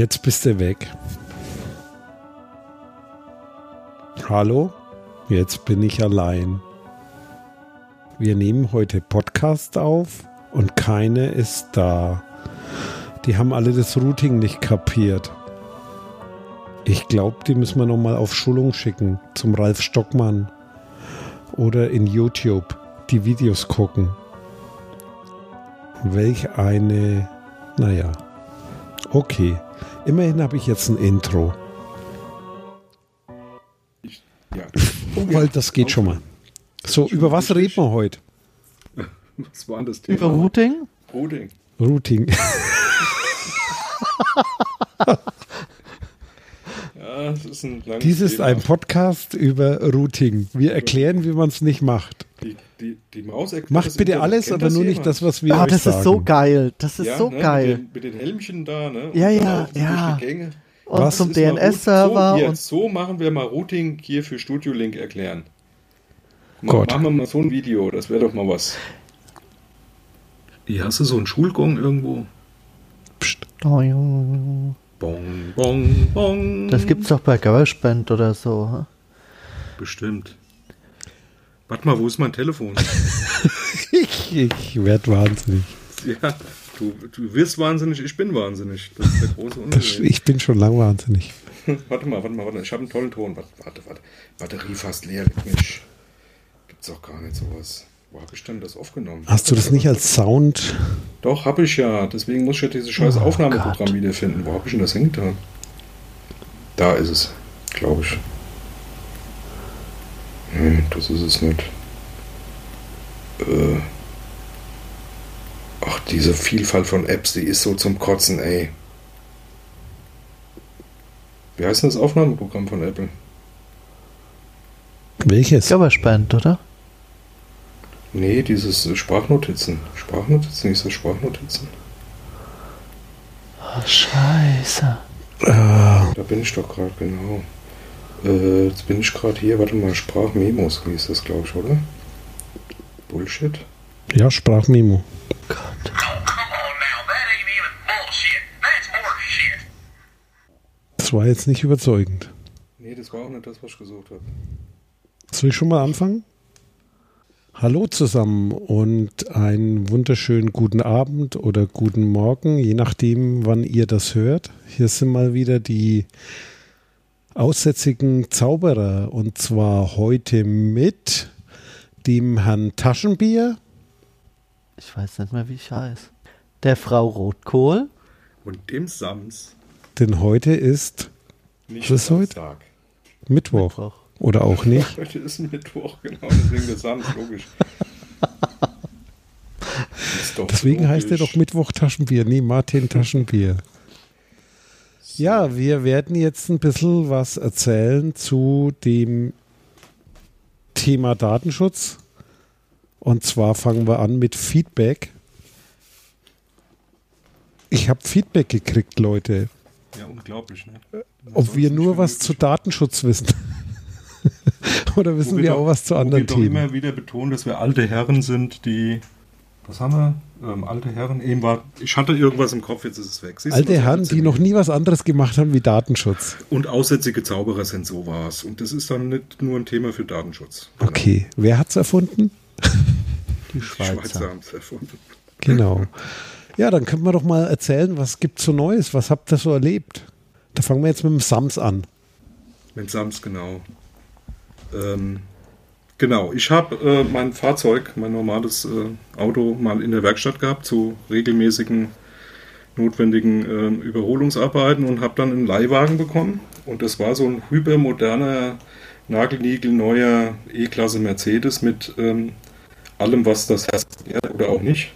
Jetzt bist du weg. Hallo? Jetzt bin ich allein. Wir nehmen heute Podcast auf und keine ist da. Die haben alle das Routing nicht kapiert. Ich glaube, die müssen wir nochmal auf Schulung schicken zum Ralf Stockmann oder in YouTube die Videos gucken. Welch eine, naja, okay. Immerhin habe ich jetzt ein Intro. Ich, ja. Weil das geht schon mal. So, über was reden wir heute? Was war denn das Thema? Über Routing? Routing. Routing. Ja, das ist ein Dies ist Thema. ein Podcast über Routing. Wir erklären, wie man es nicht macht. Die, die, die Maus erklärt Macht bitte Internet. alles, aber nur nicht das, was wir Ah, euch das sagen. ist so geil. Das ist ja, so ne, geil. Mit den, mit den Helmchen da, ne? Ja, Und ja, ja. Und Was zum. DNS-Server so, und so machen wir mal Routing hier für Studio Link erklären. Mal, Gott. Machen wir mal so ein Video, das wäre doch mal was. Hier hast du so einen Schulgong irgendwo. Psst. Bong, bong, bong. das gibt's doch bei GarageBand oder so. Bestimmt. Warte mal, wo ist mein Telefon? Ich, ich werde wahnsinnig. ja, du, du wirst wahnsinnig, ich bin wahnsinnig. Das ist der große Unterschied. ich bin schon lang wahnsinnig. warte mal, warte mal, warte. Ich habe einen tollen Ton. Warte, warte, warte. Batterie fast leer. mich. Gibt's doch gar nicht sowas. Wo habe ich denn das aufgenommen? Hast du das nicht als Sound? Doch, habe ich ja. Deswegen muss ich ja dieses scheiß Oh Aufnahmeprogramm Gott. wiederfinden. Wo habe ich denn das hingetan? Da ist es, glaube ich. Hm, das ist es nicht. Äh. Ach, diese Vielfalt von Apps, die ist so zum Kotzen, ey. Wie heißt denn das Aufnahmeprogramm von Apple? Welches? GarageBand, oder? Nee, dieses Sprachnotizen. Sprachnotizen, ist das Sprachnotizen? Oh, scheiße. Da bin ich doch gerade, genau. Äh, jetzt bin ich gerade hier, warte mal, Sprachmemos hieß das, glaube ich, oder? Bullshit. ja, Sprachmemo. Gott. Oh, come on now. That ain't even bullshit. That's horseshit. Das war jetzt nicht überzeugend. Nee, das war auch nicht das, was ich gesucht habe. Soll ich schon mal anfangen? Hallo zusammen und einen wunderschönen guten Abend oder guten Morgen, je nachdem, wann ihr das hört. Hier sind mal wieder die aussätzigen Zauberer und zwar heute mit dem Herrn Taschenbier. Ich weiß nicht mehr, wie ich heiße. Der Frau Rotkohl. Und dem Sams Denn heute ist nicht Was ist heute? Mittwoch. Mittwoch. Oder auch nicht. Heute ist Mittwoch, genau, deswegen der Sams, logisch. Deswegen heißt er logisch. doch Mittwoch Taschenbier. Nee, Martin Taschenbier. Ja, wir werden jetzt ein bisschen was erzählen zu dem Thema Datenschutz. Und zwar fangen wir an mit Feedback. Ich habe Feedback gekriegt, Leute, Ja, unglaublich, ne? ob wir nur was zu Datenschutz wissen. Oder wissen wir auch was zu anderen wir Themen? immer wieder betonen, dass wir alte Herren sind, die. Was haben wir? Ähm, alte Herren. Eben war. Ich hatte irgendwas im Kopf, jetzt ist es weg. Siehst was Alte Herren, die noch nie was anderes gemacht haben wie Datenschutz. Und aussätzige Zauberer sind sowas. Und das ist dann nicht nur ein Thema für Datenschutz. Okay, wer hat's erfunden? Die Die Schweizer. Schweizer haben es erfunden. Genau. Ja, dann können wir doch mal erzählen, was gibt's so Neues? Was habt ihr so erlebt? Da fangen wir jetzt mit dem Sams an. Mit Sams, genau. Ähm, genau, ich habe äh, mein Fahrzeug, mein normales äh, Auto mal in der Werkstatt gehabt zu regelmäßigen notwendigen ähm, Überholungsarbeiten und habe dann einen Leihwagen bekommen. Und das war so ein hypermoderner, nagelniegelneuer E-Klasse Mercedes mit ähm, allem, was das Herz oder auch nicht.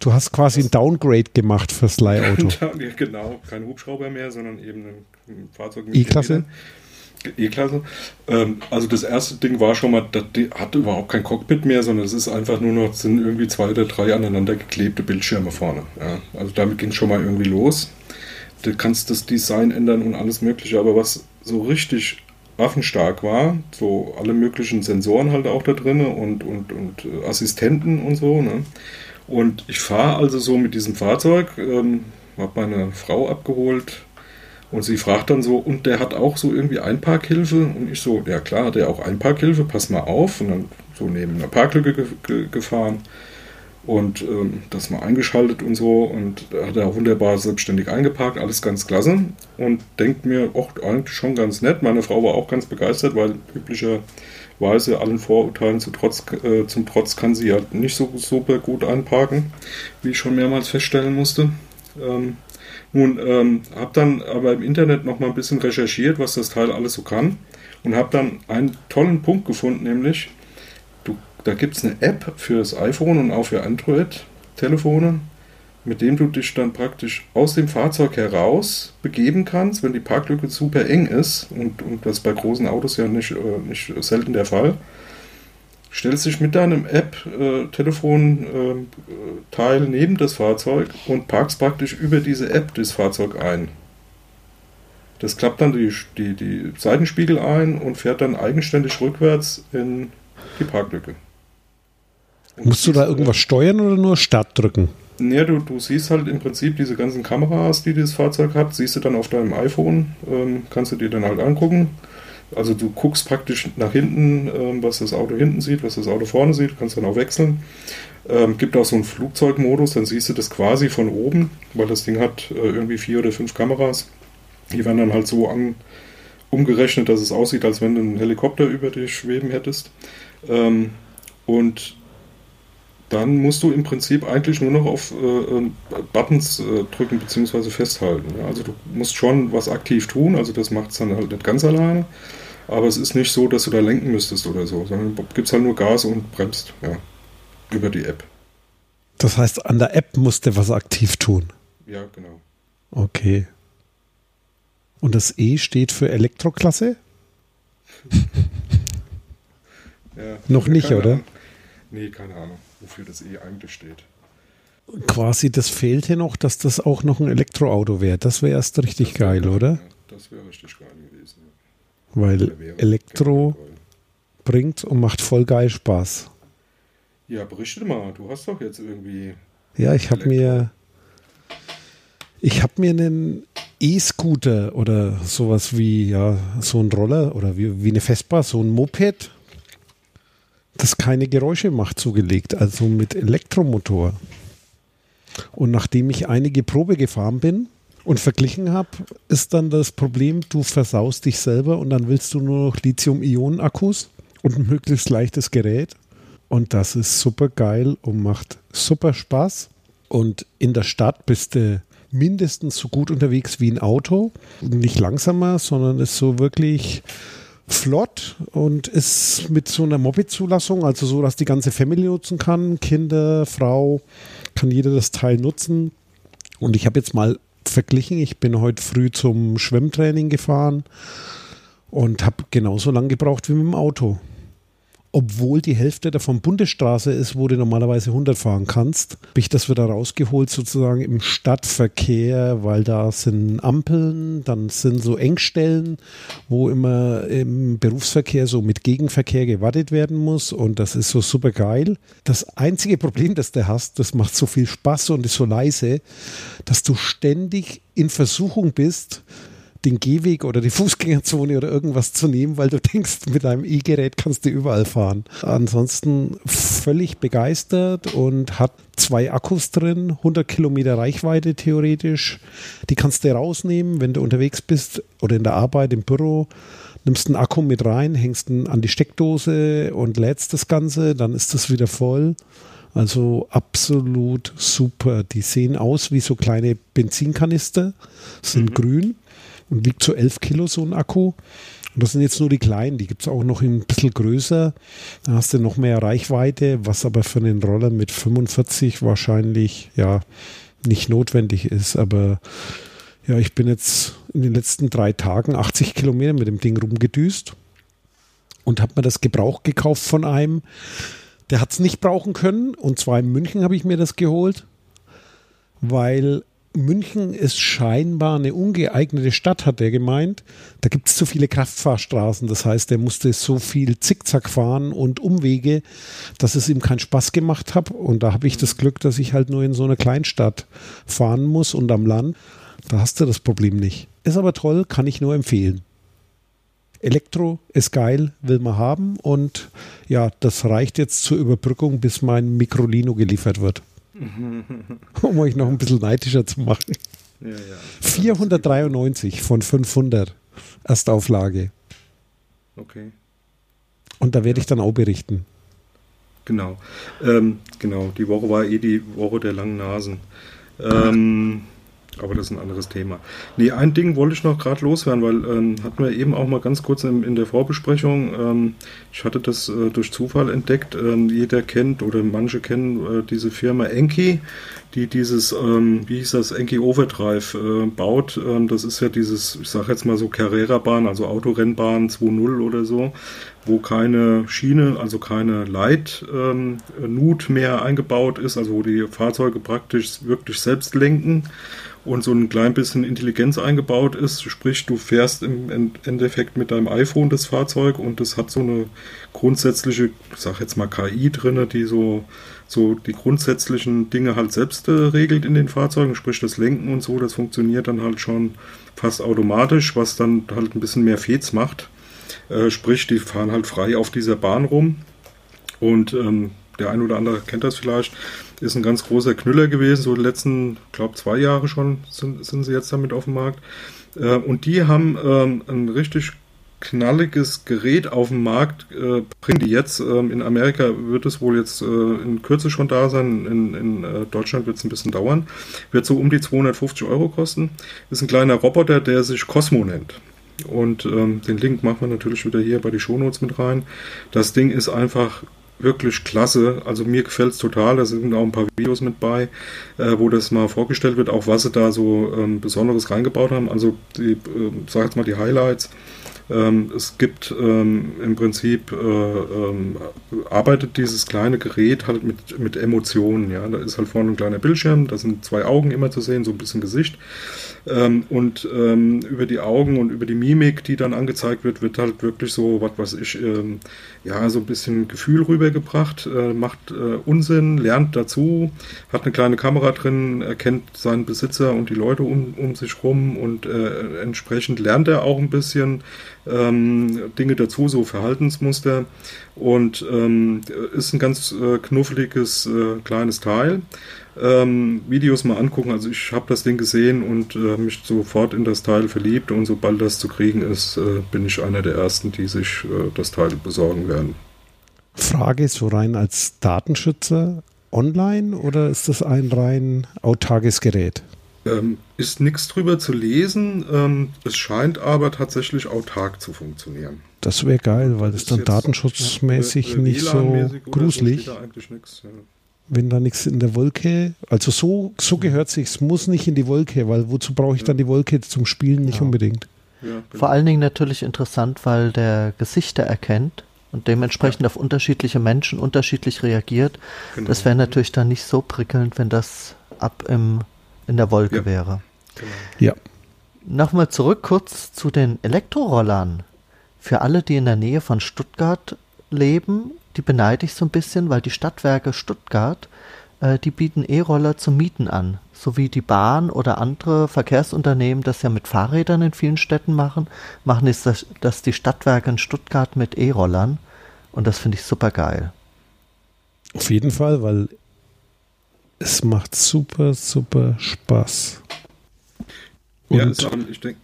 Du hast quasi ein Downgrade gemacht fürs Leihauto. Ja, genau, kein Hubschrauber mehr, sondern eben ein, ein Fahrzeug mit E-Klasse? E-Klasse. Ähm, also das erste Ding war schon mal, das hat überhaupt kein Cockpit mehr, sondern es ist einfach nur noch, sind irgendwie zwei oder drei aneinander geklebte Bildschirme vorne. Ja, also damit ging es schon mal irgendwie los. Du kannst das Design ändern und alles mögliche, aber was so richtig waffenstark war, so alle möglichen Sensoren halt auch da drin und, und, und äh, Assistenten und so, ne? Und ich fahre also so mit diesem Fahrzeug, ähm, habe meine Frau abgeholt Und sie fragt dann so, und der hat auch so irgendwie Einparkhilfe? Und ich so, ja klar, hat er auch Einparkhilfe, pass mal auf. Und dann so neben einer Parklücke ge ge gefahren und ähm, das mal eingeschaltet und so. Und da hat er wunderbar selbstständig eingeparkt, alles ganz klasse. Und denkt mir, auch eigentlich schon ganz nett. Meine Frau war auch ganz begeistert, weil üblicherweise allen Vorurteilen zu Trotz, äh, zum Trotz kann sie halt nicht so super gut einparken, wie ich schon mehrmals feststellen musste. Ähm, nun, ähm, habe dann aber im Internet noch mal ein bisschen recherchiert, was das Teil alles so kann. Und habe dann einen tollen Punkt gefunden, nämlich du, da gibt es eine App für das iPhone und auch für Android-Telefone, mit dem du dich dann praktisch aus dem Fahrzeug heraus begeben kannst, wenn die Parklücke super eng ist. Und, und das bei großen Autos ja nicht, äh, nicht selten der Fall stellst dich mit deinem App-Telefon-Teil äh, neben das Fahrzeug und parkst praktisch über diese App das Fahrzeug ein. Das klappt dann die, die, die Seitenspiegel ein und fährt dann eigenständig rückwärts in die Parklücke. Und Musst du da irgendwas steuern oder nur Start drücken? Ja, du, du siehst halt im Prinzip diese ganzen Kameras, die dieses Fahrzeug hat, siehst du dann auf deinem iPhone, ähm, kannst du dir dann halt angucken also du guckst praktisch nach hinten, ähm, was das Auto hinten sieht, was das Auto vorne sieht, kannst dann auch wechseln. Ähm, gibt auch so einen Flugzeugmodus, dann siehst du das quasi von oben, weil das Ding hat äh, irgendwie vier oder fünf Kameras. Die werden dann halt so an, umgerechnet, dass es aussieht, als wenn du einen Helikopter über dich schweben hättest. Ähm, und dann musst du im Prinzip eigentlich nur noch auf äh, äh Buttons äh, drücken bzw. festhalten. Ja? Also du musst schon was aktiv tun, also das macht es dann halt nicht ganz alleine. Aber es ist nicht so, dass du da lenken müsstest oder so, sondern du gibst halt nur Gas und bremst, ja. Über die App. Das heißt, an der App musst du was aktiv tun. Ja, genau. Okay. Und das E steht für Elektroklasse? ja, Noch nicht, oder? Ahnung. Nee, keine Ahnung, wofür das E eigentlich steht. Quasi, das fehlte noch, dass das auch noch ein Elektroauto wäre. Das wäre erst richtig wär, geil, oder? Ja, das wäre richtig geil gewesen. Ja. Weil Elektro bringt und macht voll geil Spaß. Ja, berichte mal, du hast doch jetzt irgendwie. Ja, ich habe mir. Ich habe mir einen E-Scooter oder sowas wie, ja, so ein Roller oder wie, wie eine Vespa, so ein Moped, das keine Geräusche macht, zugelegt, also mit Elektromotor. Und nachdem ich einige Probe gefahren bin, und verglichen habe, ist dann das Problem, du versaust dich selber und dann willst du nur noch Lithium-Ionen-Akkus und ein möglichst leichtes Gerät. Und das ist super geil und macht super Spaß. Und in der Stadt bist du mindestens so gut unterwegs wie ein Auto. Nicht langsamer, sondern ist so wirklich flott und ist mit so einer Moped-Zulassung, also so, dass die ganze Family nutzen kann. Kinder, Frau, kann jeder das Teil nutzen. Und ich habe jetzt mal verglichen. Ich bin heute früh zum Schwimmtraining gefahren und habe genauso lange gebraucht wie mit dem Auto obwohl die Hälfte davon Bundesstraße ist, wo du normalerweise 100 fahren kannst, habe ich das wieder rausgeholt sozusagen im Stadtverkehr, weil da sind Ampeln, dann sind so Engstellen, wo immer im Berufsverkehr so mit Gegenverkehr gewartet werden muss und das ist so super geil. Das einzige Problem, das du hast, das macht so viel Spaß und ist so leise, dass du ständig in Versuchung bist, den Gehweg oder die Fußgängerzone oder irgendwas zu nehmen, weil du denkst, mit einem E-Gerät kannst du überall fahren. Ansonsten völlig begeistert und hat zwei Akkus drin, 100 Kilometer Reichweite theoretisch. Die kannst du rausnehmen, wenn du unterwegs bist oder in der Arbeit im Büro. Nimmst einen Akku mit rein, hängst ihn an die Steckdose und lädst das Ganze, dann ist das wieder voll. Also absolut super. Die sehen aus wie so kleine Benzinkanister, sind mhm. grün und wiegt so 11 Kilo so ein Akku. Und das sind jetzt nur die kleinen, die gibt es auch noch ein bisschen größer. Da hast du noch mehr Reichweite, was aber für einen Roller mit 45 wahrscheinlich ja nicht notwendig ist. Aber ja, ich bin jetzt in den letzten drei Tagen 80 Kilometer mit dem Ding rumgedüst und habe mir das Gebrauch gekauft von einem. Der hat es nicht brauchen können. Und zwar in München habe ich mir das geholt, weil München ist scheinbar eine ungeeignete Stadt, hat er gemeint. Da gibt es zu viele Kraftfahrstraßen. Das heißt, er musste so viel Zickzack fahren und Umwege, dass es ihm keinen Spaß gemacht hat. Und da habe ich das Glück, dass ich halt nur in so einer Kleinstadt fahren muss und am Land. Da hast du das Problem nicht. Ist aber toll, kann ich nur empfehlen. Elektro ist geil, will man haben und ja, das reicht jetzt zur Überbrückung, bis mein Microlino geliefert wird. um euch noch ein bisschen neidischer zu machen. Ja, ja. 493 von 500 Erstauflage. Okay. Und da werde ich dann auch berichten. Genau. Ähm, genau, die Woche war eh die Woche der langen Nasen. Ähm, aber das ist ein anderes Thema. Nee, ein Ding wollte ich noch gerade loswerden, weil ähm, hatten wir eben auch mal ganz kurz in, in der Vorbesprechung. Ähm, ich hatte das äh, durch Zufall entdeckt. Ähm, jeder kennt oder manche kennen äh, diese Firma Enki, die dieses, ähm, wie hieß das, Enki Overdrive äh, baut. Ähm, das ist ja dieses, ich sage jetzt mal so Carrera-Bahn, also Autorennbahn 2.0 oder so, wo keine Schiene, also keine Leit-Nut mehr eingebaut ist, also wo die Fahrzeuge praktisch wirklich selbst lenken und so ein klein bisschen Intelligenz eingebaut ist. Sprich, du fährst im Endeffekt mit deinem iPhone das Fahrzeug und das hat so eine grundsätzliche, ich sag jetzt mal KI drin, die so, so die grundsätzlichen Dinge halt selbst äh, regelt in den Fahrzeugen. Sprich, das Lenken und so, das funktioniert dann halt schon fast automatisch, was dann halt ein bisschen mehr Fets macht. Äh, sprich, die fahren halt frei auf dieser Bahn rum. Und ähm, der ein oder andere kennt das vielleicht, ist ein ganz großer Knüller gewesen. So die letzten, glaube zwei Jahre schon sind, sind sie jetzt damit auf dem Markt. Äh, und die haben ähm, ein richtig knalliges Gerät auf dem Markt, äh, bringen die jetzt. Ähm, in Amerika wird es wohl jetzt äh, in Kürze schon da sein. In, in äh, Deutschland wird es ein bisschen dauern. Wird so um die 250 Euro kosten. Ist ein kleiner Roboter, der sich Cosmo nennt. Und ähm, den Link machen wir natürlich wieder hier bei die Shownotes mit rein. Das Ding ist einfach wirklich klasse. Also mir gefällt es total. Da sind auch ein paar Videos mit bei, äh, wo das mal vorgestellt wird, auch was sie da so ähm, Besonderes reingebaut haben. Also die, äh, sag jetzt mal die Highlights. Ähm, es gibt ähm, im Prinzip, äh, ähm, arbeitet dieses kleine Gerät halt mit, mit Emotionen. Ja? Da ist halt vorne ein kleiner Bildschirm, da sind zwei Augen immer zu sehen, so ein bisschen Gesicht. Ähm, und ähm, über die Augen und über die Mimik, die dann angezeigt wird, wird halt wirklich so, was weiß ich, ähm, ja, so ein bisschen Gefühl rübergebracht, äh, macht äh, Unsinn, lernt dazu, hat eine kleine Kamera drin, erkennt seinen Besitzer und die Leute um, um sich rum und äh, entsprechend lernt er auch ein bisschen ähm, Dinge dazu, so Verhaltensmuster und ähm, ist ein ganz äh, knuffeliges äh, kleines Teil ähm, Videos mal angucken. Also ich habe das Ding gesehen und äh, mich sofort in das Teil verliebt und sobald das zu kriegen ist, äh, bin ich einer der ersten, die sich äh, das Teil besorgen werden. Frage ist so rein als Datenschützer online oder ist das ein rein autarkes Gerät? Ähm, ist nichts drüber zu lesen. Ähm, es scheint aber tatsächlich autark zu funktionieren. Das wäre geil, weil das dann datenschutzmäßig ja, nicht so gruselig. So nix, ja wenn da nichts in der Wolke, also so, so gehört sich, es muss nicht in die Wolke, weil wozu brauche ich ja. dann die Wolke zum Spielen nicht ja. unbedingt. Ja, genau. Vor allen Dingen natürlich interessant, weil der Gesichter erkennt und dementsprechend auf unterschiedliche Menschen unterschiedlich reagiert. Genau. Das wäre natürlich dann nicht so prickelnd, wenn das ab im, in der Wolke wäre. Genau. Ja. Nochmal zurück kurz zu den Elektrorollern. Für alle, die in der Nähe von Stuttgart leben die beneide ich so ein bisschen, weil die Stadtwerke Stuttgart, äh, die bieten E-Roller zum Mieten an. So wie die Bahn oder andere Verkehrsunternehmen das ja mit Fahrrädern in vielen Städten machen, machen es das, das die Stadtwerke in Stuttgart mit E-Rollern. Und das finde ich super geil. Auf jeden Fall, weil es macht super, super Spaß. Und ja, ist, ich denke,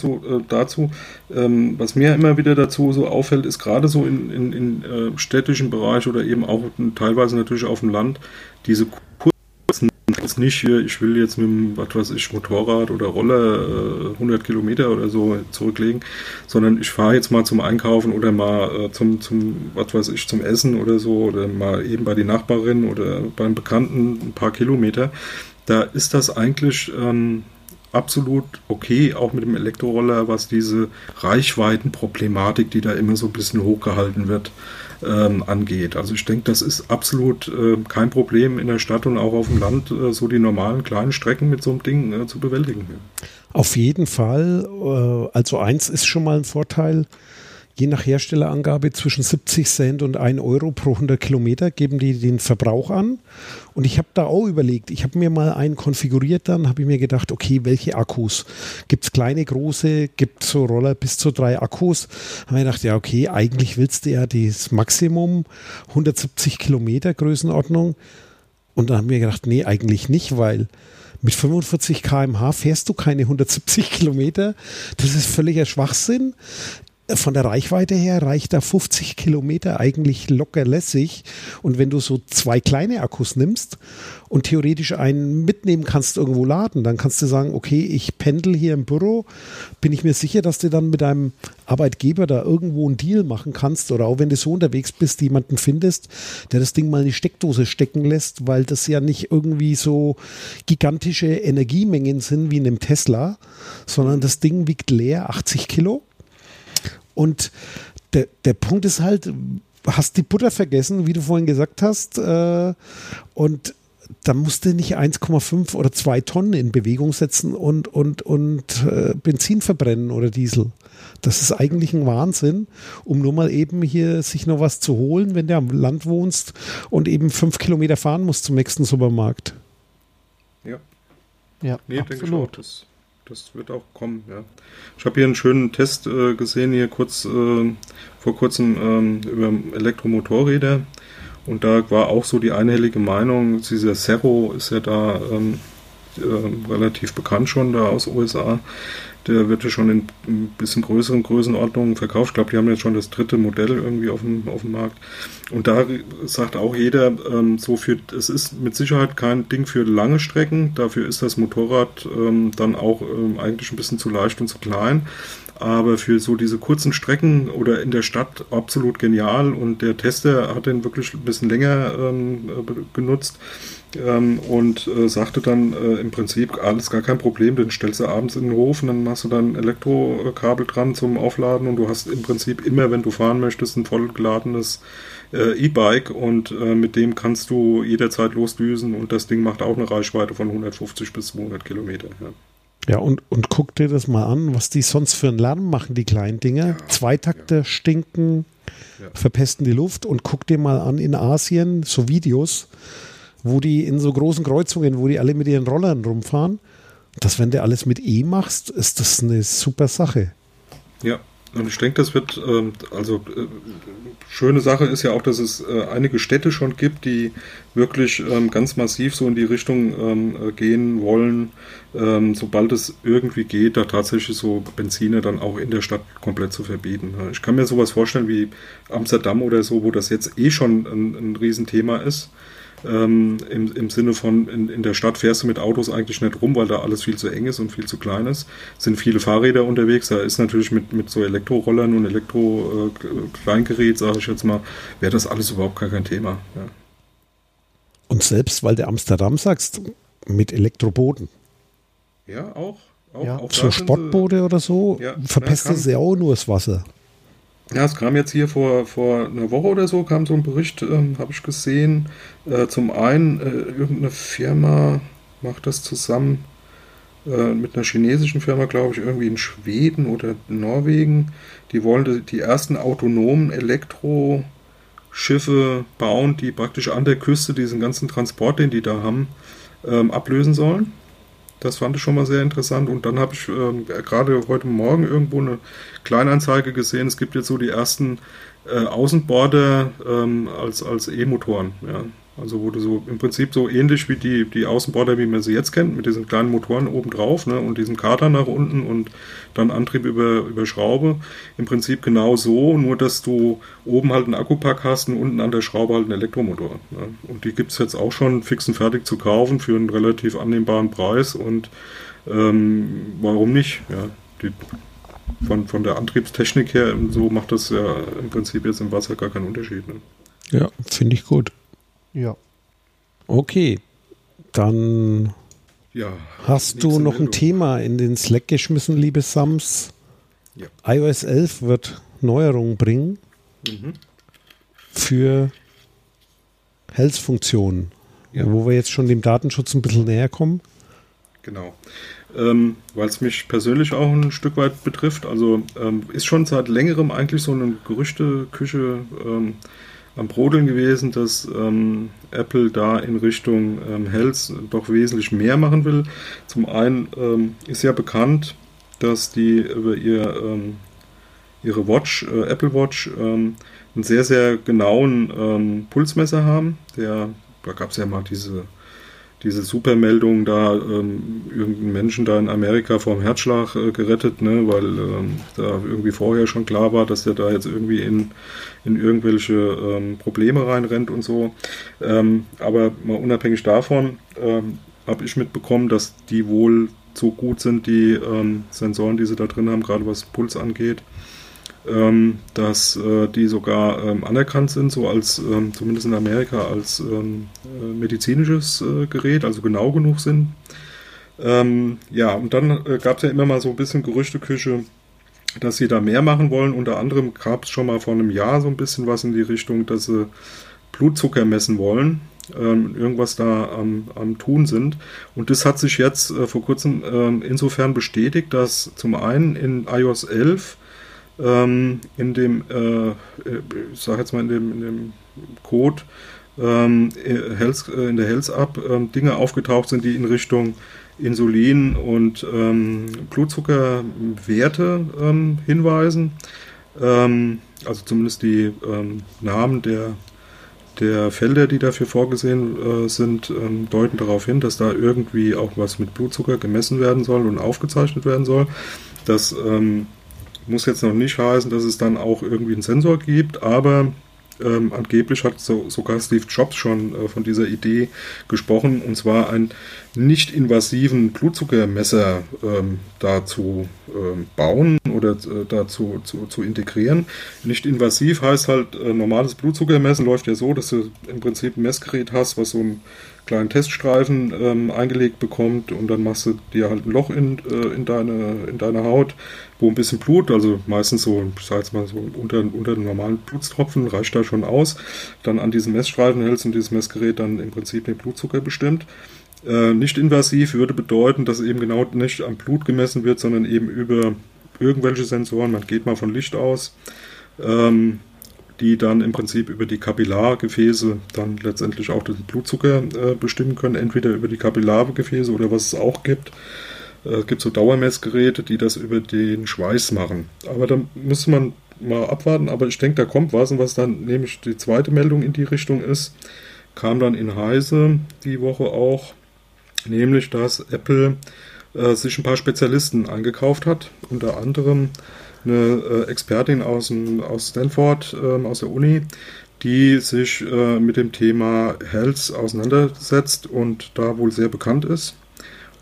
so, äh, dazu, ähm, was mir immer wieder dazu so auffällt, ist gerade so in, in, in äh, städtischen Bereich oder eben auch teilweise natürlich auf dem Land, diese kurzen, jetzt nicht hier, ich will jetzt mit dem, was weiß ich, Motorrad oder Roller äh, 100 Kilometer oder so zurücklegen, sondern ich fahre jetzt mal zum Einkaufen oder mal äh, zum, zum, was weiß ich, zum Essen oder so oder mal eben bei die Nachbarin oder beim Bekannten ein paar Kilometer. Da ist das eigentlich ähm, absolut okay, auch mit dem Elektroroller, was diese Reichweitenproblematik, die da immer so ein bisschen hochgehalten wird, ähm, angeht. Also ich denke, das ist absolut äh, kein Problem in der Stadt und auch auf dem Land, äh, so die normalen kleinen Strecken mit so einem Ding äh, zu bewältigen. Auf jeden Fall. Äh, also eins ist schon mal ein Vorteil. Je nach Herstellerangabe zwischen 70 Cent und 1 Euro pro 100 Kilometer geben die den Verbrauch an. Und ich habe da auch überlegt, ich habe mir mal einen konfiguriert, dann habe ich mir gedacht, okay, welche Akkus? Gibt es kleine, große, gibt es so Roller bis zu drei Akkus? Habe ich gedacht, ja, okay, eigentlich willst du ja das Maximum 170 Kilometer Größenordnung. Und dann haben wir gedacht, nee, eigentlich nicht, weil mit 45 km/h fährst du keine 170 Kilometer. Das ist völliger Schwachsinn von der Reichweite her reicht da 50 Kilometer eigentlich locker lässig. Und wenn du so zwei kleine Akkus nimmst und theoretisch einen mitnehmen kannst, irgendwo laden, dann kannst du sagen, okay, ich pendel hier im Büro, bin ich mir sicher, dass du dann mit deinem Arbeitgeber da irgendwo einen Deal machen kannst? Oder auch wenn du so unterwegs bist, jemanden findest, der das Ding mal in die Steckdose stecken lässt, weil das ja nicht irgendwie so gigantische Energiemengen sind wie in einem Tesla, sondern das Ding wiegt leer 80 Kilo und der, der Punkt ist halt, hast die Butter vergessen, wie du vorhin gesagt hast, äh, und da musst du nicht 1,5 oder 2 Tonnen in Bewegung setzen und, und, und äh, Benzin verbrennen oder Diesel. Das ist eigentlich ein Wahnsinn, um nur mal eben hier sich noch was zu holen, wenn du am Land wohnst und eben fünf Kilometer fahren musst zum nächsten Supermarkt. Ja. Ja, Nee, denke ich auch. absolut. Das, das wird auch kommen, ja. Ich habe hier einen schönen Test äh, gesehen, hier kurz äh, vor kurzem ähm, über Elektromotorräder. Und da war auch so die einhellige Meinung, dieser Cerro ist ja da ähm, äh, relativ bekannt schon, da aus USA. Der wird ja schon in ein bisschen größeren Größenordnungen verkauft. Ich glaube, die haben jetzt schon das dritte Modell irgendwie auf dem, auf dem Markt. Und da sagt auch jeder, ähm, so für, es ist mit Sicherheit kein Ding für lange Strecken. Dafür ist das Motorrad ähm, dann auch ähm, eigentlich ein bisschen zu leicht und zu klein. Aber für so diese kurzen Strecken oder in der Stadt absolut genial. Und der Tester hat den wirklich ein bisschen länger ähm, äh, genutzt ähm, und äh, sagte dann äh, im Prinzip alles gar kein Problem, den stellst du abends in den Hof und dann machst du dann ein Elektrokabel dran zum Aufladen und du hast im Prinzip immer, wenn du fahren möchtest, ein vollgeladenes äh, E-Bike und äh, mit dem kannst du jederzeit losdüsen und das Ding macht auch eine Reichweite von 150 bis 200 Kilometer. Ja. Ja, und, und guck dir das mal an, was die sonst für einen Lärm machen, die kleinen Dinge. Zweitakter stinken, Ja. verpesten die Luft und guck dir mal an in Asien so Videos, wo die in so großen Kreuzungen, wo die alle mit ihren Rollern rumfahren. Das, wenn du alles mit E machst, ist das eine super Sache. Ja, und ich denke, das wird, ähm, also äh, schöne Sache ist ja auch, dass es äh, einige Städte schon gibt, die wirklich ähm, ganz massiv so in die Richtung ähm, äh, gehen wollen, sobald es irgendwie geht, da tatsächlich so Benziner dann auch in der Stadt komplett zu verbieten. Ich kann mir sowas vorstellen wie Amsterdam oder so, wo das jetzt eh schon ein, ein Riesenthema ist. Ähm, im, Im Sinne von, in, in der Stadt fährst du mit Autos eigentlich nicht rum, weil da alles viel zu eng ist und viel zu klein ist. Es sind viele Fahrräder unterwegs. Da ist natürlich mit, mit so Elektrorollern und Elektro-Kleingerät, sage ich jetzt mal, wäre das alles überhaupt gar kein Thema. Ja. Und selbst, weil du Amsterdam sagst, mit Elektroboden. Ja, auch. auch, Ja. auch So Sportboote oder so, Ja, kann- sie ja auch nur das Wasser. Ja, es kam jetzt hier vor, vor einer Woche oder so, kam so ein Bericht, ähm, habe ich gesehen. Äh, zum einen, äh, irgendeine Firma macht das zusammen äh, mit einer chinesischen Firma, glaube ich, irgendwie in Schweden oder Norwegen. Die wollen die, die ersten autonomen Elektroschiffe bauen, die praktisch an der Küste diesen ganzen Transport, den die da haben, ähm, ablösen sollen. Das fand ich schon mal sehr interessant. Und dann habe ich ähm, gerade heute Morgen irgendwo eine Kleinanzeige gesehen. Es gibt jetzt so die ersten äh, Außenborder ähm, als, als E-Motoren. Ja. Also wo du so im Prinzip so ähnlich wie die, die Außenborder, wie man sie jetzt kennt, mit diesen kleinen Motoren oben drauf ne, und diesem Kater nach unten und dann Antrieb über, über Schraube. Im Prinzip genau so, nur dass du oben halt einen Akkupack hast und unten an der Schraube halt einen Elektromotor. Ne. Und die gibt es jetzt auch schon fix und fertig zu kaufen für einen relativ annehmbaren Preis und ähm, warum nicht? Ja, die, von, von der Antriebstechnik her, so macht das ja im Prinzip jetzt im Wasser gar keinen Unterschied. Ne? Ja, finde ich gut. Ja. Okay, dann Ja. hast du noch ein. Thema in den Slack geschmissen, liebe Sams. Ja. iOS 11 wird Neuerungen bringen Mhm. für Health-Funktionen, Ja. wo wir jetzt schon dem Datenschutz ein bisschen näher kommen. Genau. ähm, weil es mich persönlich auch ein Stück weit betrifft. Also ähm, ist schon seit längerem eigentlich so eine Gerüchteküche ähm, am Brodeln gewesen, dass ähm, Apple da in Richtung ähm, Health doch wesentlich mehr machen will. Zum einen ähm, ist ja bekannt, dass die über ihr, ähm, ihre Watch, äh, Apple Watch, ähm, einen sehr, sehr genauen ähm, Pulsmesser haben. Der, da gab es ja mal diese diese Supermeldung da, ähm, irgendeinen Menschen da in Amerika vor dem Herzschlag äh, gerettet, ne, weil ähm, da irgendwie vorher schon klar war, dass der da jetzt irgendwie in, in irgendwelche ähm, Probleme reinrennt und so. Ähm, aber mal unabhängig davon ähm, habe ich mitbekommen, dass die wohl so gut sind, die ähm, Sensoren, die sie da drin haben, gerade was Puls angeht, ähm, dass äh, die sogar ähm, anerkannt sind, so als, ähm, zumindest in Amerika, als ähm, äh, medizinisches äh, Gerät, also genau genug sind. Ähm, ja, und dann äh, gab es ja immer mal so ein bisschen Gerüchteküche, dass sie da mehr machen wollen. Unter anderem gab es schon mal vor einem Jahr so ein bisschen was in die Richtung, dass sie Blutzucker messen wollen. Ähm, irgendwas da am, am Tun sind. Und das hat sich jetzt äh, vor kurzem insofern bestätigt, dass zum einen in iOS 11 ähm, in dem, äh, ich sag jetzt mal in dem, in dem Code ähm, Health, äh, in der Health App ähm, Dinge aufgetaucht sind, die in Richtung Insulin und ähm, Blutzuckerwerte ähm, hinweisen. Ähm, also zumindest die ähm, Namen der, der Felder, die dafür vorgesehen äh, sind, deuten darauf hin, dass da irgendwie auch was mit Blutzucker gemessen werden soll und aufgezeichnet werden soll. Das ähm, muss jetzt noch nicht heißen, dass es dann auch irgendwie einen Sensor gibt, aber ähm, angeblich hat so, sogar Steve Jobs schon äh, von dieser Idee gesprochen, und zwar einen nicht invasiven Blutzuckermesser ähm, dazu ähm, bauen oder äh, dazu zu, zu, integrieren. Nicht invasiv heißt halt, äh, normales Blutzuckermessen läuft ja so, dass du im Prinzip ein Messgerät hast, was so ein kleinen Teststreifen ähm, eingelegt bekommt und dann machst du dir halt ein Loch in, äh, in, deine, in deine Haut, wo ein bisschen Blut, also meistens so, ich sag jetzt mal so unter, unter den normalen Blutstropfen, reicht da schon aus. Dann an diesen Messstreifen hältst und dieses Messgerät dann im Prinzip den Blutzucker bestimmt. Äh, nicht invasiv würde bedeuten, dass eben genau nicht am Blut gemessen wird, sondern eben über irgendwelche Sensoren. Man geht mal von Licht aus. Ähm, die dann im Prinzip über die Kapillargefäße dann letztendlich auch den Blutzucker äh, bestimmen können, entweder über die Kapillargefäße oder was es auch gibt. Äh, es gibt so Dauermessgeräte, die das über den Schweiß machen. Aber da müsste man mal abwarten, aber ich denke, da kommt was und was dann nämlich die zweite Meldung in die Richtung ist, kam dann in Heise die Woche auch, nämlich dass Apple äh, sich ein paar Spezialisten eingekauft hat, unter anderem eine äh, Expertin aus, aus Stanford, äh, aus der Uni, die sich äh, mit dem Thema Health auseinandersetzt und da wohl sehr bekannt ist.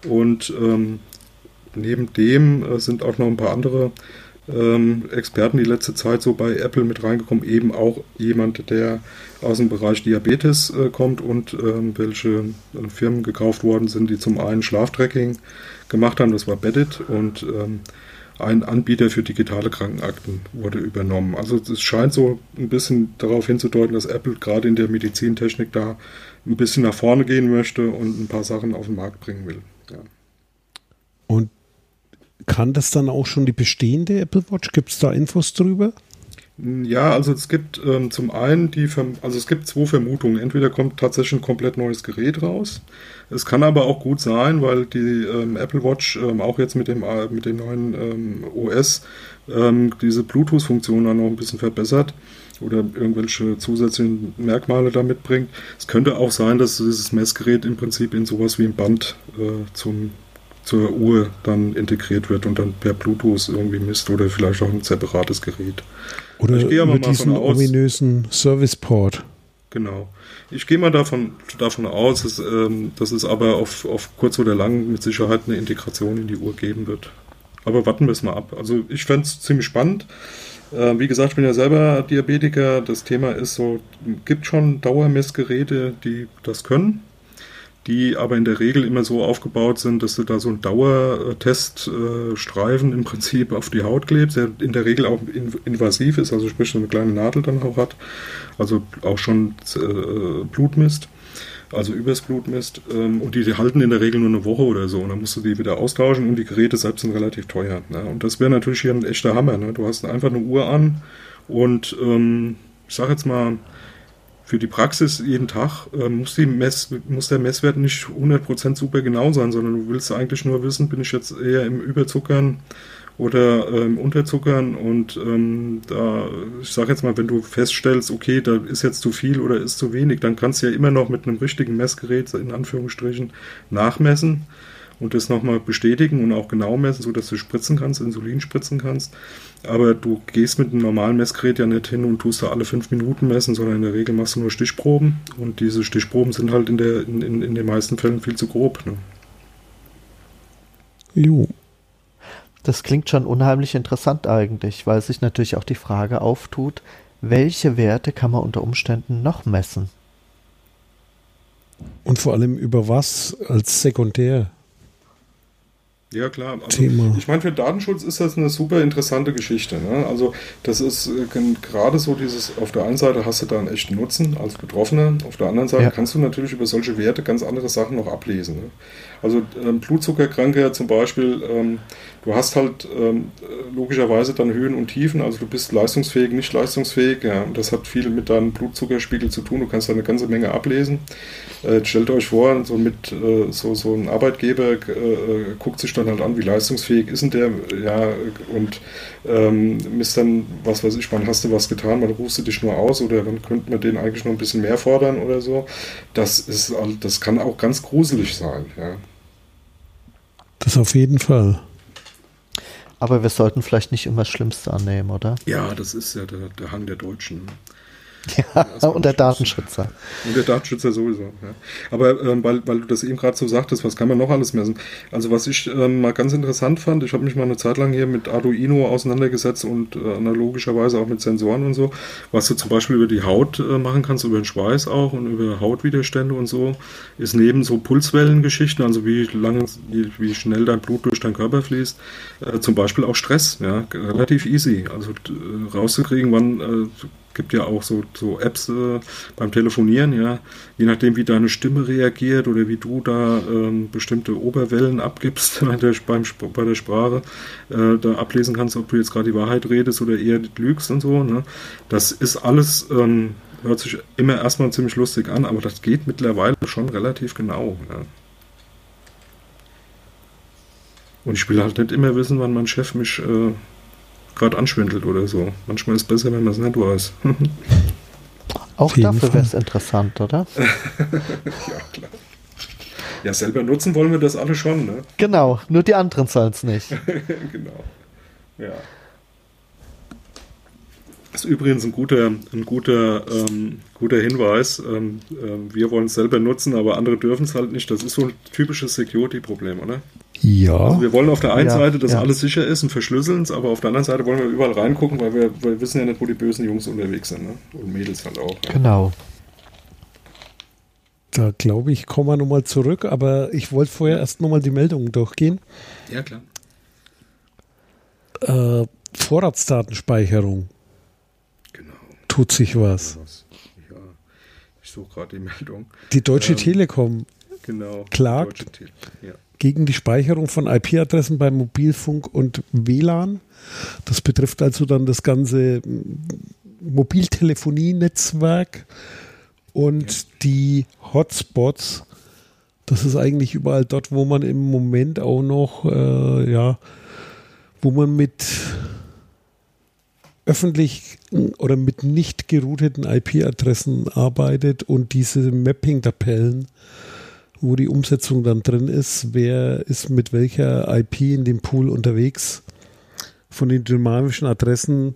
Und ähm, neben dem äh, sind auch noch ein paar andere ähm, Experten die letzte Zeit so bei Apple mit reingekommen, eben auch jemand, der aus dem Bereich Diabetes äh, kommt und ähm, welche äh, Firmen gekauft worden sind, die zum einen Schlaftracking gemacht haben, das war Beddit und ähm, ein Anbieter für digitale Krankenakten wurde übernommen. Also es scheint so ein bisschen darauf hinzudeuten, dass Apple gerade in der Medizintechnik da ein bisschen nach vorne gehen möchte und ein paar Sachen auf den Markt bringen will. Ja. Und kann das dann auch schon die bestehende Apple Watch? Gibt es da Infos drüber? Ja, also es gibt ähm, zum einen die, Verm also es gibt zwei Vermutungen. Entweder kommt tatsächlich ein komplett neues Gerät raus. Es kann aber auch gut sein, weil die ähm, Apple Watch ähm, auch jetzt mit dem, äh, mit dem neuen ähm, OS ähm, diese Bluetooth-Funktion dann noch ein bisschen verbessert oder irgendwelche zusätzlichen Merkmale da mitbringt. Es könnte auch sein, dass dieses Messgerät im Prinzip in sowas wie ein Band äh, zum zur Uhr dann integriert wird und dann per Bluetooth irgendwie misst oder vielleicht auch ein separates Gerät. Oder ich mit diesem aus, ominösen Serviceport. Genau. Ich gehe mal davon, davon aus, dass, ähm, dass es aber auf, auf kurz oder lang mit Sicherheit eine Integration in die Uhr geben wird. Aber warten wir es mal ab. Also ich fände es ziemlich spannend. Äh, wie gesagt, ich bin ja selber Diabetiker. Das Thema ist so, gibt schon Dauermessgeräte, die das können die aber in der Regel immer so aufgebaut sind, dass du da so einen Dauerteststreifen im Prinzip auf die Haut klebst, der in der Regel auch invasiv ist, also sprich so eine kleine Nadel dann auch hat, also auch schon äh, Blut misst. also übers Blut misst. Ähm, und die, die, halten in der Regel nur eine Woche oder so. Und dann musst du die wieder austauschen und die Geräte selbst sind relativ teuer. Ne? Und das wäre natürlich hier ein echter Hammer. Ne? Du hast einfach eine Uhr an und ähm, ich sage jetzt mal, für die Praxis jeden Tag äh, muss, Mess, muss der Messwert nicht 100% super genau sein, sondern du willst eigentlich nur wissen, bin ich jetzt eher im Überzuckern oder ähm, Unterzuckern? Und ähm, da, ich sage jetzt mal, wenn du feststellst, okay, da ist jetzt zu viel oder ist zu wenig, dann kannst du ja immer noch mit einem richtigen Messgerät in Anführungsstrichen nachmessen und das nochmal bestätigen und auch genau messen, sodass du spritzen kannst, Insulin spritzen kannst. Aber du gehst mit einem normalen Messgerät ja nicht hin und tust da alle fünf Minuten messen, sondern in der Regel machst du nur Stichproben und diese Stichproben sind halt in, der, in, in, in den meisten Fällen viel zu grob. Ne? Jo. Das klingt schon unheimlich interessant eigentlich, weil sich natürlich auch die Frage auftut, welche Werte kann man unter Umständen noch messen? Und vor allem über was als sekundär? Ja, klar. Also, Thema. Ich meine, für Datenschutz ist das eine super interessante Geschichte. Ne? Also, das ist äh, gerade so dieses, auf der einen Seite hast du da einen echten Nutzen als Betroffener, auf der anderen Seite ja. kannst du natürlich über solche Werte ganz andere Sachen noch ablesen. Ne? Also, ähm, Blutzuckerkranke zum Beispiel, ähm, du hast halt ähm, logischerweise dann Höhen und Tiefen, also du bist leistungsfähig, nicht leistungsfähig, ja, und das hat viel mit deinem Blutzuckerspiegel zu tun, du kannst da eine ganze Menge ablesen. Äh, stellt euch vor, so mit äh, so, so ein Arbeitgeber äh, äh, guckt sich dann halt an, wie leistungsfähig ist denn der, ja, und ähm, misst dann, was weiß ich, wann hast du was getan, wann rufst du dich nur aus oder wann könnte man den eigentlich noch ein bisschen mehr fordern oder so. Das ist das kann auch ganz gruselig sein, ja. Das auf jeden Fall. Aber wir sollten vielleicht nicht immer das Schlimmste annehmen, oder? Ja, das ist ja der, der Hang der Deutschen. Ja, und der Datenschützer. Und der Datenschützer sowieso. Ja. Aber ähm, weil, weil du das eben gerade so sagtest, was kann man noch alles messen? Also was ich ähm, mal ganz interessant fand, ich habe mich mal eine Zeit lang hier mit Arduino auseinandergesetzt und äh, analogischerweise auch mit Sensoren und so, was du zum Beispiel über die Haut äh, machen kannst, über den Schweiß auch und über Hautwiderstände und so, ist neben so Pulswellengeschichten, also wie lang, wie, wie schnell dein Blut durch deinen Körper fließt, äh, zum Beispiel auch Stress, ja, relativ easy. Also äh, rauszukriegen, wann äh, gibt ja auch so, so Apps äh, beim Telefonieren, ja, je nachdem, wie deine Stimme reagiert oder wie du da ähm, bestimmte Oberwellen abgibst bei der, beim, bei der Sprache, äh, da ablesen kannst, ob du jetzt gerade die Wahrheit redest oder eher lügst und so. Ne? Das ist alles, ähm, hört sich immer erstmal ziemlich lustig an, aber das geht mittlerweile schon relativ genau. Ja. Und ich will halt nicht immer wissen, wann mein Chef mich äh, gerade anschwindelt oder so. Manchmal ist es besser, wenn man es nicht weiß. Auch dafür wäre es interessant, oder? ja, klar. Ja, selber nutzen wollen wir das alle schon, ne? Genau, nur die anderen sollen es nicht. genau. Ja. Das ist übrigens ein guter, ein guter, ähm, guter Hinweis. Ähm, äh, wir wollen es selber nutzen, aber andere dürfen es halt nicht. Das ist so ein typisches Security-Problem, oder? Ja. Also wir wollen auf der einen ja, Seite, dass ja. alles sicher ist und verschlüsseln es, aber auf der anderen Seite wollen wir überall reingucken, weil wir, weil wir wissen ja nicht, wo die bösen Jungs unterwegs sind. Ne? Und Mädels halt auch. Ja. Genau. Da glaube ich, kommen wir nochmal zurück, aber ich wollte vorher erst nochmal die Meldungen durchgehen. Ja, klar. Äh, Vorratsdatenspeicherung. Genau. Tut sich was. Ja, ich suche gerade die Meldung. Die Deutsche ähm, Telekom genau, klagt. Ja gegen die Speicherung von IP-Adressen bei Mobilfunk und WLAN. Das betrifft also dann das ganze Mobiltelefonienetzwerk und ja. die Hotspots. Das ist eigentlich überall dort, wo man im Moment auch noch, äh, ja, wo man mit öffentlich oder mit nicht gerouteten IP-Adressen arbeitet und diese Mapping-Tabellen wo die Umsetzung dann drin ist, wer ist mit welcher IP in dem Pool unterwegs von den dynamischen Adressen.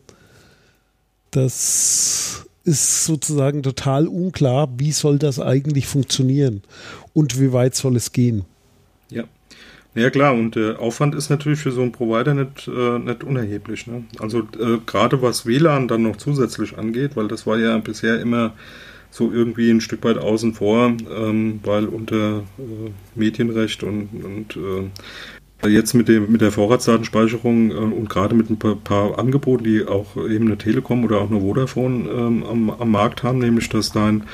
Das ist sozusagen total unklar, wie soll das eigentlich funktionieren und wie weit soll es gehen. Ja. Ja klar, und der äh, Aufwand ist natürlich für so einen Provider nicht, äh, nicht unerheblich. Ne? Also äh, gerade was WLAN dann noch zusätzlich angeht, weil das war ja bisher immer so irgendwie ein Stück weit außen vor, ähm, weil unter äh, Medienrecht und, und äh, jetzt mit, dem, mit der Vorratsdatenspeicherung äh, und gerade mit ein paar, paar, Angeboten, die auch eben eine Telekom oder auch eine Vodafone ähm, am, am Markt haben, nämlich dass dein,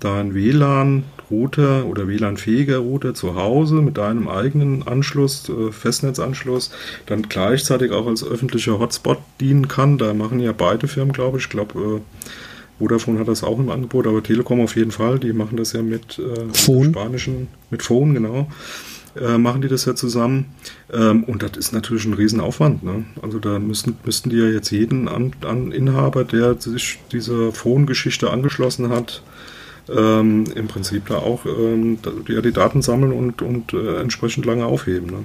dein WLAN WLAN-Router oder WLAN-fähiger Router zu Hause mit deinem eigenen Anschluss, äh, Festnetzanschluss, dann gleichzeitig auch als öffentlicher Hotspot dienen kann. Da machen ja beide Firmen, glaube ich. Ich glaube, äh, Vodafone hat das auch im Angebot, aber Telekom auf jeden Fall. Die machen das ja mit äh, Phone. spanischen, mit Phone, genau. Äh, machen die das ja zusammen. Ähm, und das ist natürlich ein Riesenaufwand. Ne? Also da müssen, müssten die ja jetzt jeden an, an Inhaber, der sich dieser Phone-Geschichte angeschlossen hat, ähm, im Prinzip da auch ähm, da, ja, die Daten sammeln und, und äh, entsprechend lange aufheben. Ne?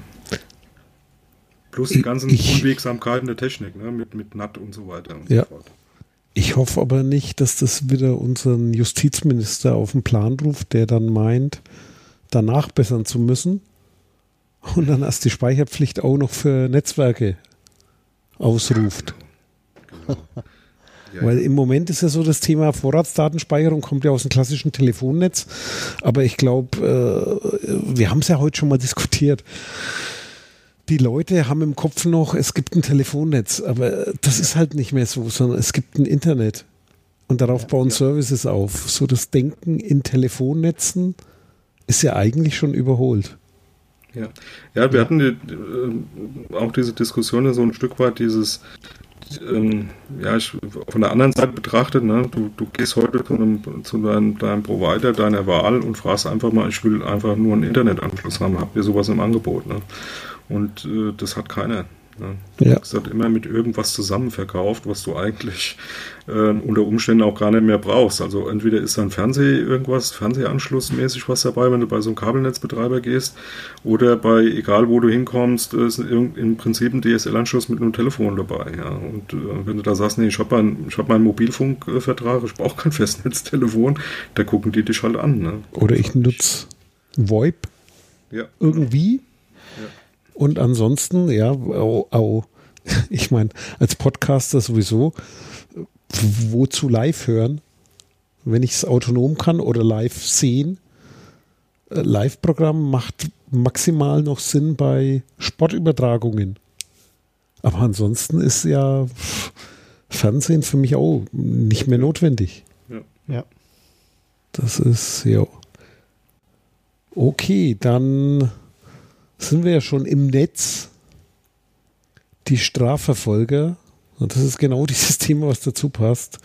Plus die ganzen Ich- Unwegsamkeiten der Technik, ne? mit, mit NAT und so weiter und Ja. so fort. Ich hoffe aber nicht, dass das wieder unseren Justizminister auf den Plan ruft, der dann meint, danach bessern zu müssen und dann erst die Speicherpflicht auch noch für Netzwerke ausruft. Ja, Weil im Moment ist ja so das Thema Vorratsdatenspeicherung kommt ja aus dem klassischen Telefonnetz. Aber ich glaube, äh, wir haben es ja heute schon mal diskutiert. Die Leute haben im Kopf noch, es gibt ein Telefonnetz, aber das ist halt nicht mehr so, sondern es gibt ein Internet. Und darauf bauen Services auf. So das Denken in Telefonnetzen ist ja eigentlich schon überholt. Ja, ja wir hatten die, äh, auch diese Diskussion ja so ein Stück weit dieses, ähm, ja, ich, von der anderen Seite betrachtet, ne, du, du gehst heute zu, einem, zu deinem, deinem Provider deiner Wahl und fragst einfach mal, ich will einfach nur einen Internetanschluss haben, habt ihr sowas im Angebot? Ne? Und äh, das hat keiner. Ne? Du Ja. kriegst halt immer mit irgendwas zusammen verkauft, was du eigentlich äh, unter Umständen auch gar nicht mehr brauchst. Also entweder ist da ein Fernseh irgendwas, Fernsehanschlussmäßig was dabei, wenn du bei so einem Kabelnetzbetreiber gehst, oder bei, egal wo du hinkommst, ist im Prinzip ein DSL-Anschluss mit einem Telefon dabei. Ja. Und äh, wenn du da sagst, nee, ich habe meinen ich hab meinen Mobilfunkvertrag, ich brauche kein Festnetztelefon, da gucken die dich halt an. Ne? Oder ich nutze VoIP Ja. irgendwie. Und ansonsten, ja, au, au. ich meine, als Podcaster sowieso, wozu live hören, wenn ich es autonom kann oder live sehen? Äh, Live-Programm macht maximal noch Sinn bei Sportübertragungen. Aber ansonsten ist ja Fernsehen für mich auch nicht mehr notwendig. Ja. Das ist ja. Okay, dann sind wir ja schon im Netz. Die Strafverfolger, und das ist genau dieses Thema, was dazu passt,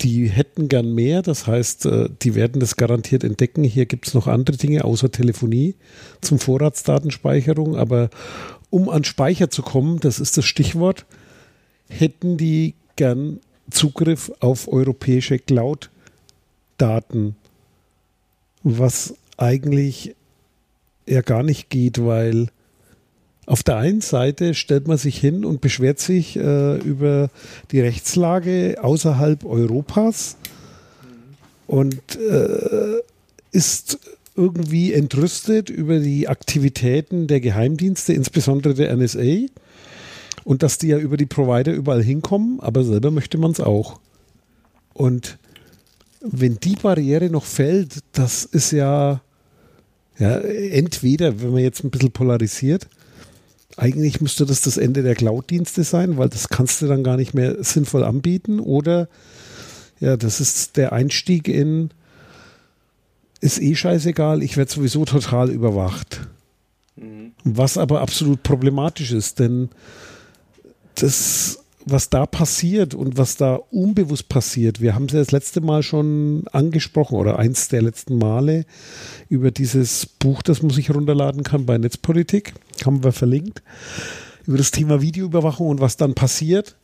die hätten gern mehr. Das heißt, äh, die werden das garantiert entdecken. Hier gibt es noch andere Dinge außer Telefonie zum Vorratsdatenspeicherung. Aber um an Speicher zu kommen, das ist das Stichwort, hätten die gern Zugriff auf europäische Cloud-Daten, was eigentlich ja gar nicht geht, weil auf der einen Seite stellt man sich hin und beschwert sich äh, über die Rechtslage außerhalb Europas und äh, ist irgendwie entrüstet über die Aktivitäten der Geheimdienste, insbesondere der NSA. Und dass die ja über die Provider überall hinkommen, aber selber möchte man es auch. Und wenn die Barriere noch fällt, das ist ja, ja entweder, wenn man jetzt ein bisschen polarisiert, eigentlich müsste das das Ende der Cloud-Dienste sein, weil das kannst du dann gar nicht mehr sinnvoll anbieten. Oder ja, das ist der Einstieg in ist eh scheißegal, ich werde sowieso total überwacht. Was aber absolut problematisch ist, denn das, was da passiert und was da unbewusst passiert, wir haben es ja das letzte Mal schon angesprochen oder eins der letzten Male über dieses Buch, das man sich runterladen kann bei Netzpolitik, haben wir verlinkt, über das Thema Videoüberwachung und was dann passiert.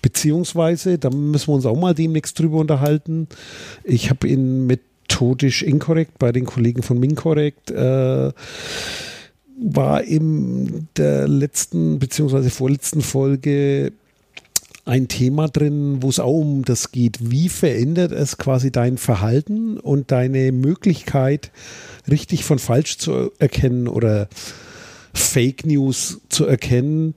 Beziehungsweise, da müssen wir uns auch mal demnächst drüber unterhalten. Ich habe ihn methodisch inkorrekt bei den Kollegen von Minkorrekt äh, war in der letzten beziehungsweise vorletzten Folge ein Thema drin, wo es auch um das geht. Wie verändert es quasi dein Verhalten und deine Möglichkeit, richtig von falsch zu erkennen oder Fake News zu erkennen,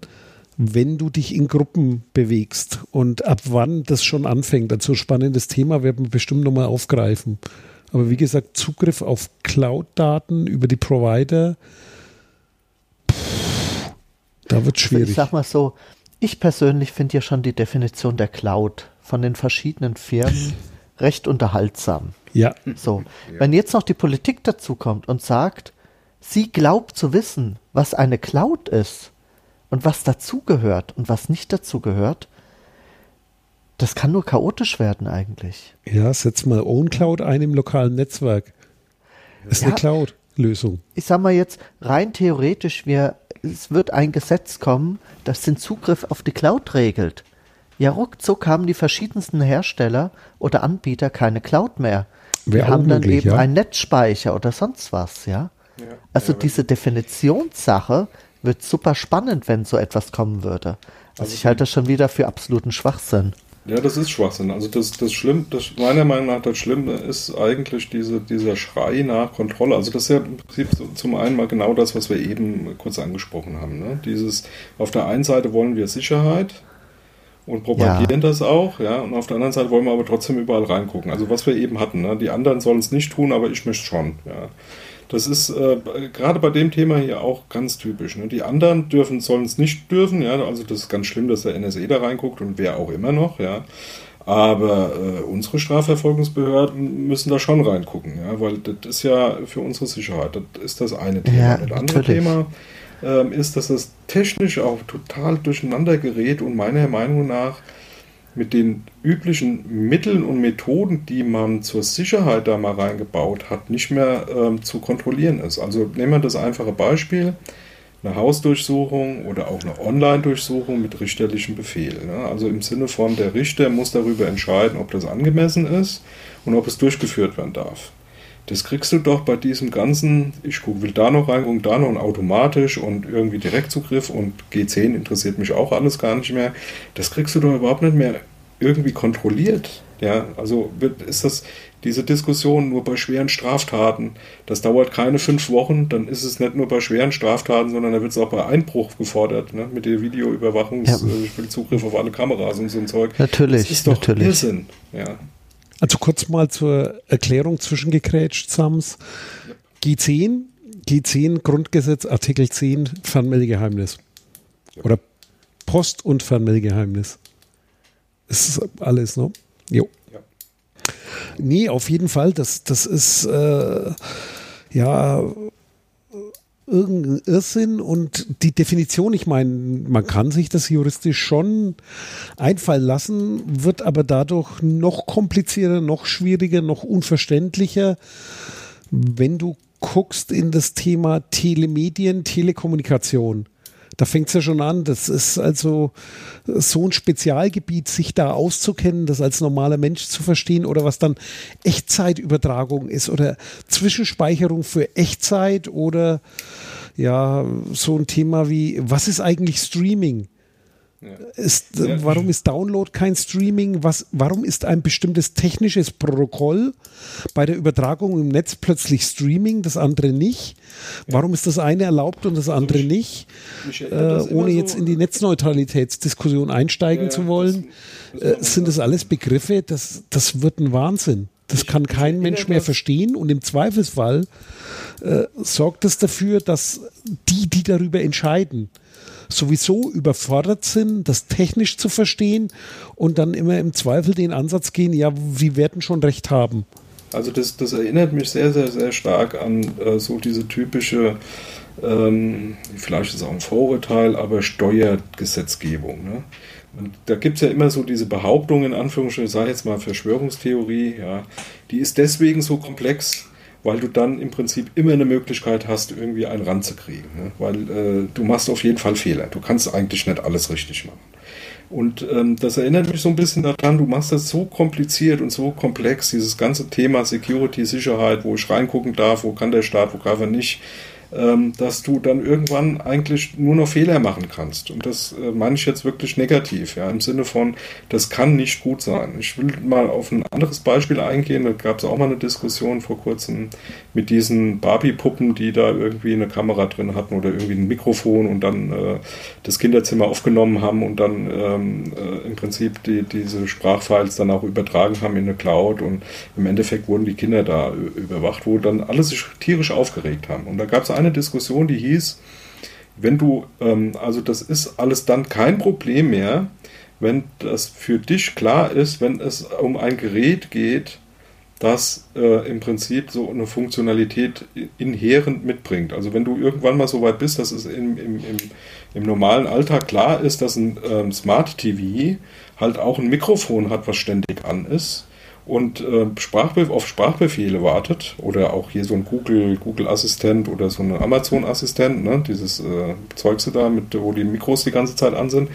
wenn du dich in Gruppen bewegst und ab wann das schon anfängt. Also spannendes Thema werden wir bestimmt nochmal aufgreifen. Aber wie gesagt, Zugriff auf Cloud-Daten über die Provider, da wird Also schwierig. ich sag mal so, ich persönlich finde ja schon die Definition der Cloud von den verschiedenen Firmen recht unterhaltsam. Ja, So, wenn jetzt noch die Politik dazu kommt und sagt, sie glaubt zu wissen, was eine Cloud ist und was dazugehört und was nicht dazugehört, das kann nur chaotisch werden eigentlich. ja, setz mal OwnCloud ein im lokalen Netzwerk. Ist Ja. eine Cloud-Lösung. Ich sag mal jetzt rein theoretisch, wir, es wird ein Gesetz kommen, das den Zugriff auf die Cloud regelt. Ja, ruckzuck haben die verschiedensten Hersteller oder Anbieter keine Cloud mehr. Wir haben dann eben ja. einen Netzspeicher oder sonst was, ja. Also diese Definitionssache wird super spannend, wenn so etwas kommen würde. Also ich halte das schon wieder für absoluten Schwachsinn. Ja, das ist Schwachsinn. Also das, das Schlimm, das meiner Meinung nach das Schlimme ist eigentlich diese, dieser Schrei nach Kontrolle. Also das ist ja im Prinzip zum einen mal genau das, was wir eben kurz angesprochen haben. Ne? Dieses, auf der einen Seite wollen wir Sicherheit und propagieren das auch, ja, und auf der anderen Seite wollen wir aber trotzdem überall reingucken. Also was wir eben hatten, ne? die anderen sollen es nicht tun, aber ich möchte schon, ja. Das ist äh, gerade bei dem Thema hier auch ganz typisch. Ne? Die anderen dürfen, sollen es nicht dürfen, ja. Also das ist ganz schlimm, dass der NSE da reinguckt und wer auch immer noch, ja. Aber äh, unsere Strafverfolgungsbehörden müssen da schon reingucken, ja, weil das ist ja für unsere Sicherheit. Das ist das eine Thema. Ja, das andere. Thema ähm, ist, dass das technisch auch total durcheinander gerät und meiner Meinung nach mit den üblichen Mitteln und Methoden, die man zur Sicherheit da mal reingebaut hat, nicht mehr ähm, zu kontrollieren ist. Also nehmen wir das einfache Beispiel, eine Hausdurchsuchung oder auch eine Online-Durchsuchung mit richterlichem Befehl. Ne? Also im Sinne von, der Richter muss darüber entscheiden, ob das angemessen ist und ob es durchgeführt werden darf. Das kriegst du doch bei diesem ganzen, ich guck, will da noch reingucken, da noch und automatisch und irgendwie Direktzugriff und G10 interessiert mich auch alles gar nicht mehr. Das kriegst du doch überhaupt nicht mehr irgendwie kontrolliert. Ja, also wird, ist das diese Diskussion nur bei schweren Straftaten. Das dauert keine fünf Wochen, dann ist es nicht nur bei schweren Straftaten, sondern da wird es auch bei Einbruch gefordert, ne? mit der Videoüberwachung, Ja. äh, Zugriff auf alle Kameras und so ein Zeug. Natürlich, Das ist doch natürlich. Irrsinn. Ja. Also kurz mal zur Erklärung zwischengekrätscht, Sams. G10, G10 Grundgesetz, Artikel 10 Fernmeldegeheimnis. Oder Post- und Fernmeldegeheimnis. Ist alles, ne? Jo. Ja. Nee, auf jeden Fall. Das, das ist äh, ja irgendein Irrsinn und die Definition, ich meine, man kann sich das juristisch schon einfallen lassen, wird aber dadurch noch komplizierter, noch schwieriger, noch unverständlicher, wenn du guckst in das Thema Telemedien, Telekommunikation. Da fängt es ja schon an. Das ist also so ein Spezialgebiet, sich da auszukennen, das als normaler Mensch zu verstehen oder was dann Echtzeitübertragung ist oder Zwischenspeicherung für Echtzeit oder ja, so ein Thema wie, was ist eigentlich Streaming? Ist, Ja. Warum ist Download kein Streaming? Was, warum ist ein bestimmtes technisches Protokoll bei der Übertragung im Netz plötzlich Streaming, das andere nicht? Warum ist das eine erlaubt und das andere nicht? Mich Äh, das ohne so- jetzt in die Netzneutralitätsdiskussion einsteigen Ja, zu wollen, das- das äh, sind das alles Begriffe, das, das wird ein Wahnsinn. Das kann kein Mensch mehr das- verstehen und im Zweifelsfall äh, sorgt es dafür, dass die, die darüber entscheiden, sowieso überfordert sind, das technisch zu verstehen und dann immer im Zweifel den Ansatz gehen, ja, wir werden schon recht haben. Also das, das erinnert mich sehr, sehr, sehr stark an äh, so diese typische, ähm, vielleicht ist es auch ein Vorurteil, aber Steuergesetzgebung. Ne? Und da gibt es ja immer so diese Behauptung, in Anführungsstrichen, ich sage jetzt mal Verschwörungstheorie, ja, die ist deswegen so komplex, weil du dann im Prinzip immer eine Möglichkeit hast, irgendwie einen ranzukriegen. Ne? Weil äh, du machst auf jeden Fall Fehler. Du kannst eigentlich nicht alles richtig machen. Und ähm, das erinnert mich so ein bisschen daran, du machst das so kompliziert und so komplex, dieses ganze Thema Security, Sicherheit, wo ich reingucken darf, wo kann der Staat, wo kann er nicht, dass du dann irgendwann eigentlich nur noch Fehler machen kannst. Und das äh, meine ich jetzt wirklich negativ, ja, im Sinne von, das kann nicht gut sein. Ich will mal auf ein anderes Beispiel eingehen, da gab es auch mal eine Diskussion vor kurzem mit diesen Barbie-Puppen, die da irgendwie eine Kamera drin hatten oder irgendwie ein Mikrofon und dann äh, das Kinderzimmer aufgenommen haben und dann ähm, äh, im Prinzip die, diese Sprachfiles dann auch übertragen haben in eine Cloud und im Endeffekt wurden die Kinder da ü- überwacht, wo dann alle sich tierisch aufgeregt haben. Und da gab es eine Diskussion, die hieß, wenn du, ähm, also das ist alles dann kein Problem mehr, wenn das für dich klar ist, wenn es um ein Gerät geht, das äh, im Prinzip so eine Funktionalität inhärent mitbringt. Also wenn du irgendwann mal so weit bist, dass es im, im, im, im normalen Alltag klar ist, dass ein ähm, Smart TV halt auch ein Mikrofon hat, was ständig an ist und äh, Sprachbe auf Sprachbefehle wartet oder auch hier so ein Google Google Assistent oder so ein Amazon Assistent, ne, dieses äh, Zeugse da mit wo die Mikros die ganze Zeit an sind,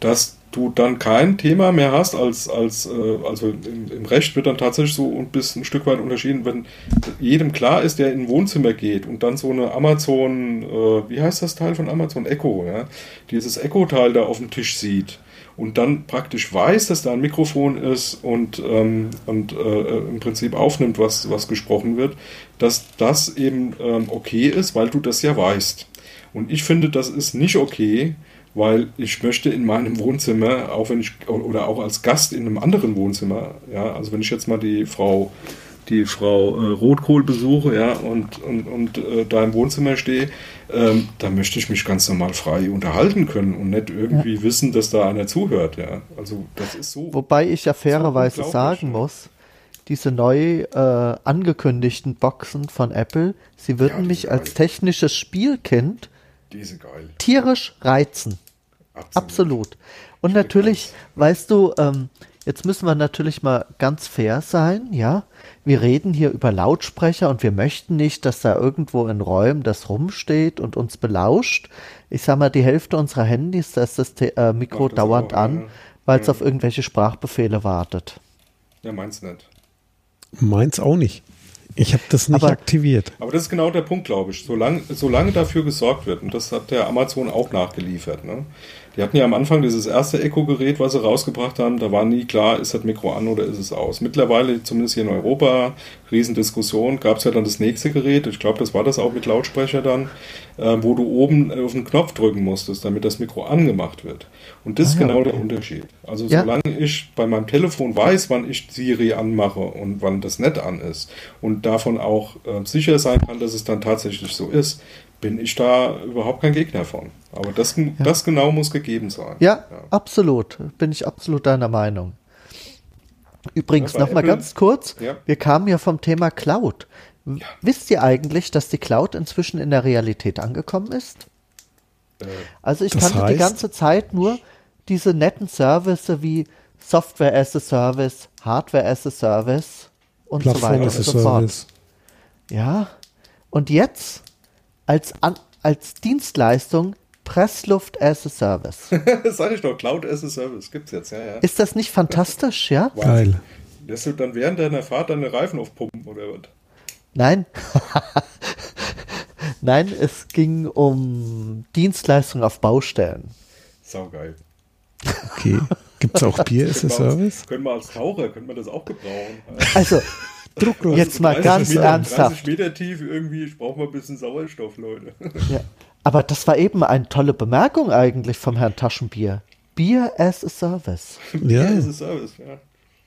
dass du dann kein Thema mehr hast als, als äh, also im, im, Recht wird dann tatsächlich so ein bisschen ein Stück weit unterschieden, wenn jedem klar ist, der in ein Wohnzimmer geht und dann so eine Amazon, äh, wie heißt das Teil von Amazon? Echo, ja, dieses Echo-Teil da auf dem Tisch sieht und dann praktisch weiß, dass da ein Mikrofon ist und, ähm, und äh, im Prinzip aufnimmt, was, was gesprochen wird, dass das eben ähm, okay ist, weil du das ja weißt. Und ich finde, das ist nicht okay, weil ich möchte in meinem Wohnzimmer, auch wenn ich, oder auch als Gast in einem anderen Wohnzimmer, ja, also wenn ich jetzt mal die Frau, die Frau äh, Rotkohl besuche, ja, und, und, und äh, da im Wohnzimmer stehe, ähm, da möchte ich mich ganz normal frei unterhalten können und nicht irgendwie ja. wissen, dass da einer zuhört, ja. Also das ist so. Wobei ich ja fairerweise so sagen muss, diese neu äh, angekündigten Boxen von Apple, sie würden ja, mich als technisches Spielkind tierisch reizen. Absolut. Absolut. Und natürlich, weißt du, ähm, jetzt müssen wir natürlich mal ganz fair sein, ja. Wir reden hier über Lautsprecher und wir möchten nicht, dass da irgendwo in Räumen das rumsteht und uns belauscht. Ich sag mal, die Hälfte unserer Handys, da ist das äh, Mikro das dauernd auch, an, ja. weil es ja. auf irgendwelche Sprachbefehle wartet. Ja, meins nicht. Meins auch nicht. Ich habe das nicht aber, aktiviert. Aber das ist genau der Punkt, glaube ich. Solange, solange dafür gesorgt wird, und das hat der Amazon auch nachgeliefert, ne? Die hatten ja am Anfang dieses erste Echo-Gerät, was sie rausgebracht haben, da war nie klar, ist das Mikro an oder ist es aus. Mittlerweile, zumindest hier in Europa, Riesendiskussion, gab es ja dann das nächste Gerät, ich glaube, das war das auch mit Lautsprecher dann, äh, wo du oben auf den Knopf drücken musstest, damit das Mikro angemacht wird. Und das ah, ist genau okay. der Unterschied. Also ja. solange ich bei meinem Telefon weiß, wann ich Siri anmache und wann das nicht an ist und davon auch äh, sicher sein kann, dass es dann tatsächlich so ist, bin ich da überhaupt kein Gegner von. Aber das, ja. das genau muss gegeben sein. Ja, ja, absolut. Bin ich absolut deiner Meinung. Übrigens, ja, noch mal ganz kurz. Ja. Wir kamen ja vom Thema Cloud. Wisst ihr eigentlich, dass die Cloud inzwischen in der Realität angekommen ist? Äh, also ich kannte heißt? die ganze Zeit nur diese netten Services wie Software as a Service, Hardware as a Service und Plattform so weiter und so fort. Ja, und jetzt als, an, als Dienstleistung Pressluft as a Service. Sag ich doch, Cloud as a Service gibt's jetzt, ja, ja. Ist das nicht fantastisch, ja? Geil. Lässt du dann während deiner Fahrt deine Reifen aufpumpen oder was? Nein. Nein, es ging um Dienstleistungen auf Baustellen. Saugeil. Okay. Gibt es auch Bier as a Service? Können wir als Taucher, können wir das auch gebrauchen. Also, Drucklos. Jetzt mal ganz Meter, ernsthaft. 30 Meter tief irgendwie, ich brauche mal ein bisschen Sauerstoff, Leute. Ja. Aber das war eben eine tolle Bemerkung eigentlich vom Herrn Taschenbier. Bier as a Service. Ja. Bier as a Service, ja.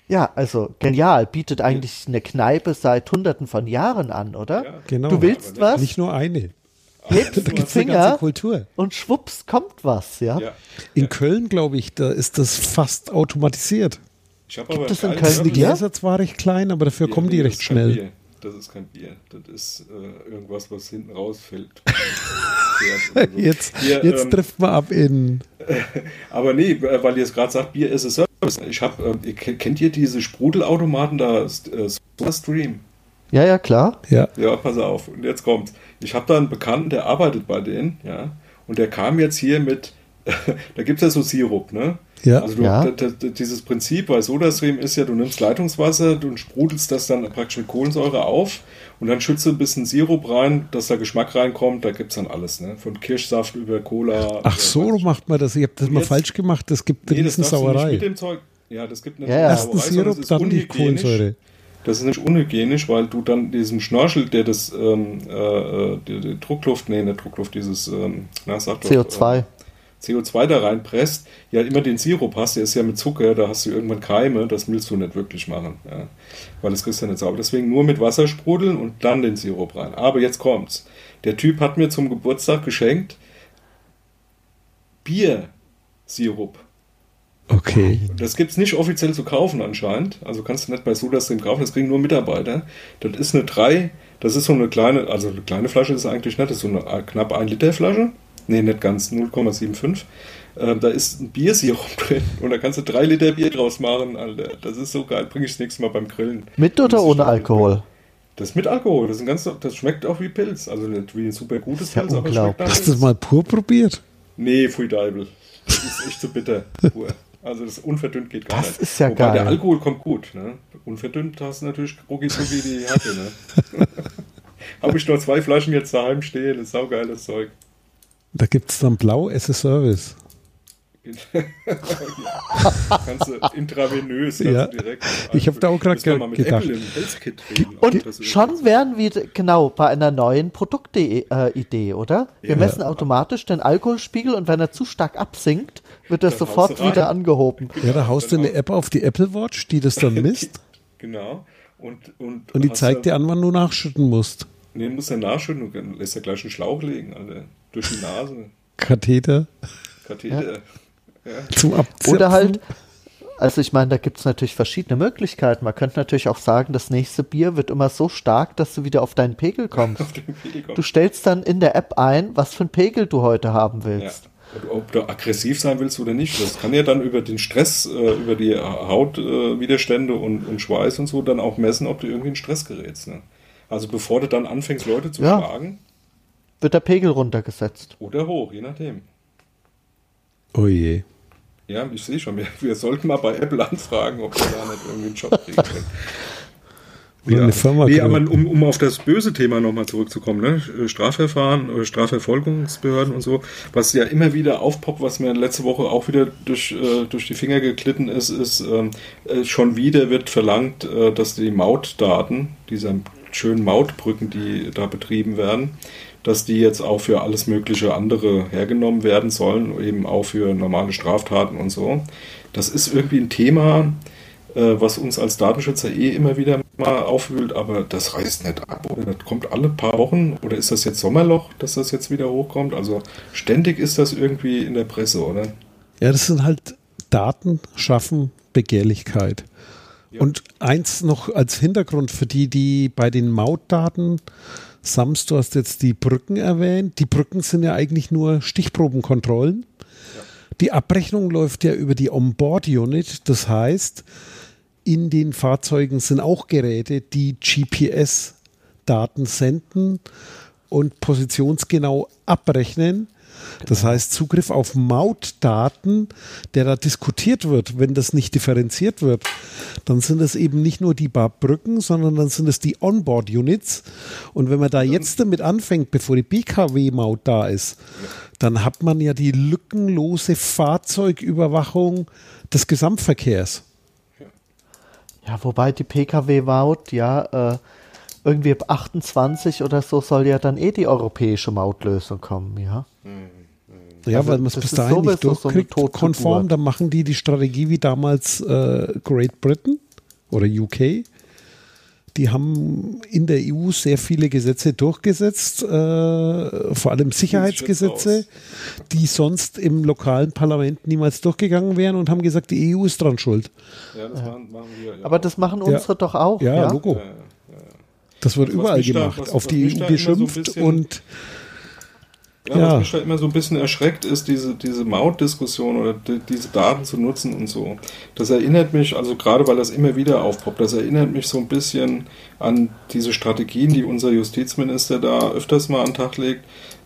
Ja, also genial. Bietet eigentlich eine Kneipe seit hunderten von Jahren an, oder? Ja, genau. Du willst nicht, was? Nicht nur eine. Hebst den Finger Kultur. und schwupps kommt was, ja. ja. In Köln, glaube ich, da ist das fast automatisiert. Ich habe aber das in Köln die Gläser zwar recht klein, aber dafür Bier, kommen die recht schnell. Bier. Das ist kein Bier. Das ist äh, irgendwas, was hinten rausfällt. jetzt Bier, jetzt ähm, trifft man ab in. aber nee, weil ihr es gerade sagt, Bier ist a Service. Ich habe, äh, kennt ihr diese Sprudelautomaten da, äh, Stream? Ja, ja, klar. Ja. ja, pass auf. Und jetzt kommt's. Ich habe da einen Bekannten, der arbeitet bei denen, ja. Und der kam jetzt hier mit, da gibt es ja so Sirup, ne? Ja. Also du, ja. dieses Prinzip bei SodaStream ist ja, du nimmst Leitungswasser, du sprudelst das dann praktisch mit Kohlensäure auf und dann schützt du ein bisschen Sirup rein, dass da Geschmack reinkommt. Da gibt es dann alles, ne? Von Kirschsaft über Cola. Ach so macht man das. Ich habe das mal falsch gemacht. Das gibt nee, eine Riesensauerei. mit dem Zeug. Ja, das gibt eine ja, Erst Sirup, dann die Kohlensäure. Das ist nämlich unhygienisch, weil du dann diesem Schnorchel, der das ähm, äh, äh die, die Druckluft, nee, nicht Druckluft, dieses ähm, na, sag doch, CO2. Äh, CO2 da reinpresst, ja immer den Sirup hast, der ist ja mit Zucker, da hast du irgendwann Keime, das willst du nicht wirklich machen, ja, weil das kriegst du nicht sauber. Deswegen nur mit Wasser sprudeln und dann den Sirup rein. Aber jetzt kommt's. Der Typ hat mir zum Geburtstag geschenkt Biersirup. Okay. Das gibt's nicht offiziell zu kaufen anscheinend. Also kannst du nicht bei SodaStream kaufen, das kriegen nur Mitarbeiter. Das ist eine 3, das ist so eine kleine, also eine kleine Flasche ist eigentlich nicht, das ist so eine äh, knapp 1 Liter Flasche. Nee, nicht ganz, 0,75. Ähm, da ist ein Biersirup drin und da kannst du 3 Liter Bier draus machen, Alter. Das ist so geil, bringe ich das nächste Mal beim Grillen. Mit oder Das ohne Alkohol? Das ist mit Alkohol, das, ist ein ganz, das schmeckt auch wie Pilz. Also nicht wie ein super gutes ja Pilz, aber es schmeckt Hast du das mal pur probiert? Nee, Pfui Deibel. Das ist echt zu bitter. Pur. Also das unverdünnt geht gar Das nicht. ist ja Wobei geil. der Alkohol kommt gut. Ne? Unverdünnt hast du natürlich rucki wie die Hacke. Ne? Habe ich noch zwei Flaschen jetzt daheim stehen. Das ist saugeiles Zeug. Da gibt es dann Blau as a Service. kannst du intravenös, Ja. direkt. Ich hab da auch Müssen wir ge- gedacht. Reden, Und schon wären wir genau bei einer neuen Produktidee, oder? Wir Ja. messen automatisch den Alkoholspiegel und wenn er zu stark absinkt, wird er Dann sofort wieder angehoben. Ja, da haust du eine App auf die Apple Watch, die das dann misst Genau. Und, und, und die zeigt dir an, wann du nachschütten musst. Nee, musst du nachschütten. Du lässt ja gleich einen Schlauch legen, Alter. Durch die Nase. Katheter Katheter. zum Abzapfen. Oder halt, also ich meine, da gibt es natürlich verschiedene Möglichkeiten. Man könnte natürlich auch sagen, das nächste Bier wird immer so stark, dass du wieder auf deinen Pegel kommst. Auf den Pelikan. Du stellst dann in der App ein, was für einen Pegel du heute haben Ja. willst. Ob, ob du aggressiv sein willst oder nicht, das kann ja dann über den Stress, äh, über die Hautwiderstände äh, und, und Schweiß und so dann auch messen, ob du irgendwie in Stress gerätst. Ne? Also bevor du dann anfängst, Leute zu Ja. schlagen Wird der Pegel runtergesetzt. oder hoch, je nachdem. Oh je. Ja, ich sehe schon, wir, wir sollten mal bei Apple anfragen, ob wir da nicht irgendwie einen Job kriegen können. Oder eine Firma nee, aber um, um auf das böse Thema nochmal zurückzukommen, ne? Strafverfahren, äh, Strafverfolgungsbehörden und so, was ja immer wieder aufpoppt, was mir letzte Woche auch wieder durch, äh, durch die Finger geglitten ist, ist, ähm, äh, schon wieder wird verlangt, äh, dass die Mautdaten, dieser schönen Mautbrücken, die da betrieben werden, dass die jetzt auch für alles mögliche andere hergenommen werden sollen, eben auch für normale Straftaten und so. Das ist irgendwie ein Thema, äh, was uns als Datenschützer eh immer wieder mal aufwühlt, aber das reißt nicht ab oder das kommt alle paar Wochen oder ist das jetzt Sommerloch, dass das jetzt wieder hochkommt? Also ständig ist das irgendwie in der Presse, oder? Ja, das sind halt Daten schaffen Begehrlichkeit. Ja. Und eins noch als Hintergrund für die, die bei den Mautdaten, Sams, du hast jetzt die Brücken erwähnt. Die Brücken sind ja eigentlich nur Stichprobenkontrollen. Die Abrechnung läuft ja über die Onboard-Unit. Das heißt, in den Fahrzeugen sind auch Geräte, die GPS-Daten senden und positionsgenau abrechnen. Das heißt, Zugriff auf Mautdaten, der da diskutiert wird, wenn das nicht differenziert wird, dann sind es eben nicht nur die paar Brücken, sondern dann sind es die Onboard-Units. Und wenn man da jetzt damit anfängt, bevor die BKW-Maut da ist, dann hat man ja die lückenlose Fahrzeugüberwachung des Gesamtverkehrs. Ja, wobei die Pkw-Maut, ja, äh, irgendwie ab 28 oder so soll ja dann eh die europäische Mautlösung kommen, ja. Ja, Also weil man es das bis dahin nicht so durchkriegt, Totgeburt. konform, dann machen die die Strategie wie damals äh, Great Britain oder UK. Die haben in der EU sehr viele Gesetze durchgesetzt, äh, vor allem Sicherheitsgesetze, die sonst im lokalen Parlament niemals durchgegangen wären und haben gesagt, die EU ist dran schuld. Ja, das Machen, wir. Ja. Aber das machen unsere doch auch, Ja, ja. Logo. Ja, ja. Das wird Was überall da- gemacht, was- auf die EU da so geschimpft bisschen- und Ja, Ja. was mich da immer so ein bisschen erschreckt, ist diese, diese Mautdiskussion oder die, diese Daten zu nutzen und so. Das erinnert mich, also gerade weil das immer wieder aufpoppt, das erinnert mich so ein bisschen an diese Strategien, die unser Justizminister da öfters mal an den Tag legt.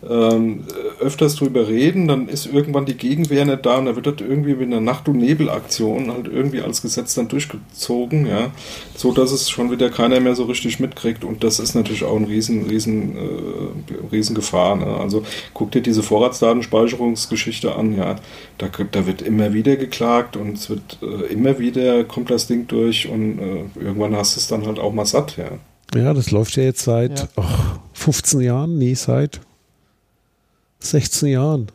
Ähm, öfters drüber reden, dann ist irgendwann die Gegenwehr nicht da und da wird das irgendwie mit einer Nacht- und Nebelaktion halt irgendwie als Gesetz dann durchgezogen, ja, so dass es schon wieder keiner mehr so richtig mitkriegt und das ist natürlich auch ein riesen, riesen, äh, riesen Gefahr, ne? Also guck dir diese Vorratsdatenspeicherungsgeschichte an, ja, da, da wird immer wieder geklagt und es wird äh, immer wieder kommt das Ding durch und äh, irgendwann hast du es dann halt auch mal satt, ja. ja, das läuft ja jetzt seit Ja. ach, 15 Jahren, nee, seit 16 Jahren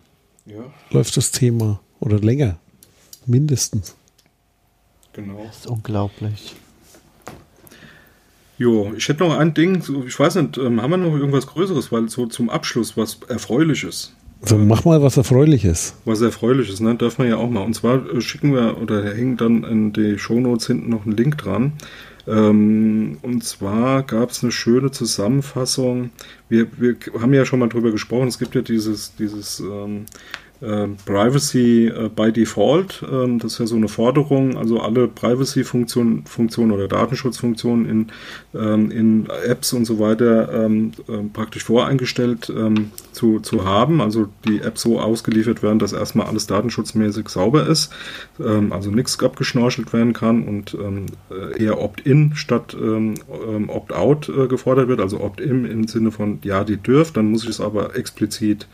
Ja, läuft das Thema oder länger, mindestens. genau. Das ist unglaublich. Jo, ich hätte noch ein Ding, so, ich weiß nicht, ähm, haben wir noch irgendwas Größeres, weil so zum Abschluss was Erfreuliches. So, mach mal was Erfreuliches. Was Erfreuliches, ne? Darf man ja auch mal. Und zwar äh, schicken wir, oder hängt dann in die Shownotes hinten noch ein Link dran. Ähm, und zwar gab es eine schöne Zusammenfassung. Wir, wir haben ja schon mal drüber gesprochen. Es gibt ja dieses, dieses ähm, äh, Privacy äh, by Default. Ähm, das ist ja so eine Forderung, also alle Privacy-Funktionen Funktionen oder Datenschutzfunktionen in, ähm, in Apps und so weiter ähm, praktisch voreingestellt ähm, zu, zu haben. Also die Apps so ausgeliefert werden, dass erstmal alles datenschutzmäßig sauber ist, ähm, also nichts abgeschnorchelt werden kann und ähm, äh, eher Opt-in statt Opt-out äh, gefordert wird, also Opt-in im Sinne von ja, die dürft, dann muss ich es aber explizit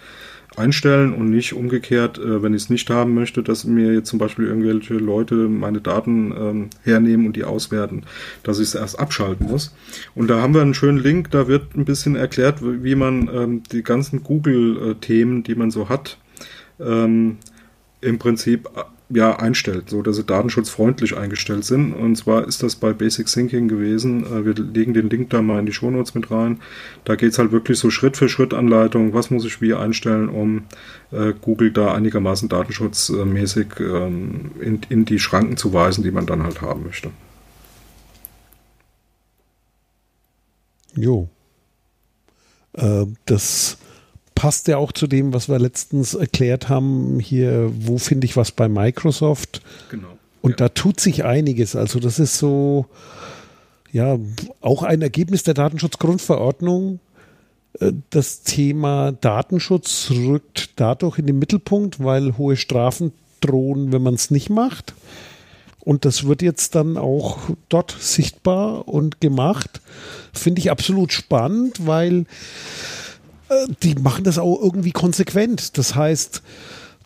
einstellen und nicht umgekehrt, äh, wenn ich es nicht haben möchte, dass mir jetzt zum Beispiel irgendwelche Leute meine Daten ähm, hernehmen und die auswerten, dass ich es erst abschalten muss. Und da haben wir einen schönen Link, da wird ein bisschen erklärt, wie man ähm, die ganzen Google-Themen, die man so hat, ähm, im Prinzip ja, einstellt, so dass sie datenschutzfreundlich eingestellt sind. Und zwar ist das bei Basic Thinking gewesen. Äh, wir legen den Link da mal in die Shownotes mit rein. Da geht es halt wirklich so Schritt für Schritt Anleitung, was muss ich wie einstellen, um äh, Google da einigermaßen datenschutzmäßig ähm, in, in die Schranken zu weisen, die man dann halt haben möchte. Jo. Äh, das passt ja auch zu dem, was wir letztens erklärt haben, hier, wo finde ich was bei Microsoft. Genau. Und ja. da tut sich einiges. Also das ist so, ja, auch ein Ergebnis der Datenschutzgrundverordnung. Äh, das Thema Datenschutz rückt dadurch in den Mittelpunkt, weil hohe Strafen drohen, wenn man es nicht macht. Und das wird jetzt dann auch dort sichtbar und gemacht. Finde ich absolut spannend, weil die machen das auch irgendwie konsequent. Das heißt,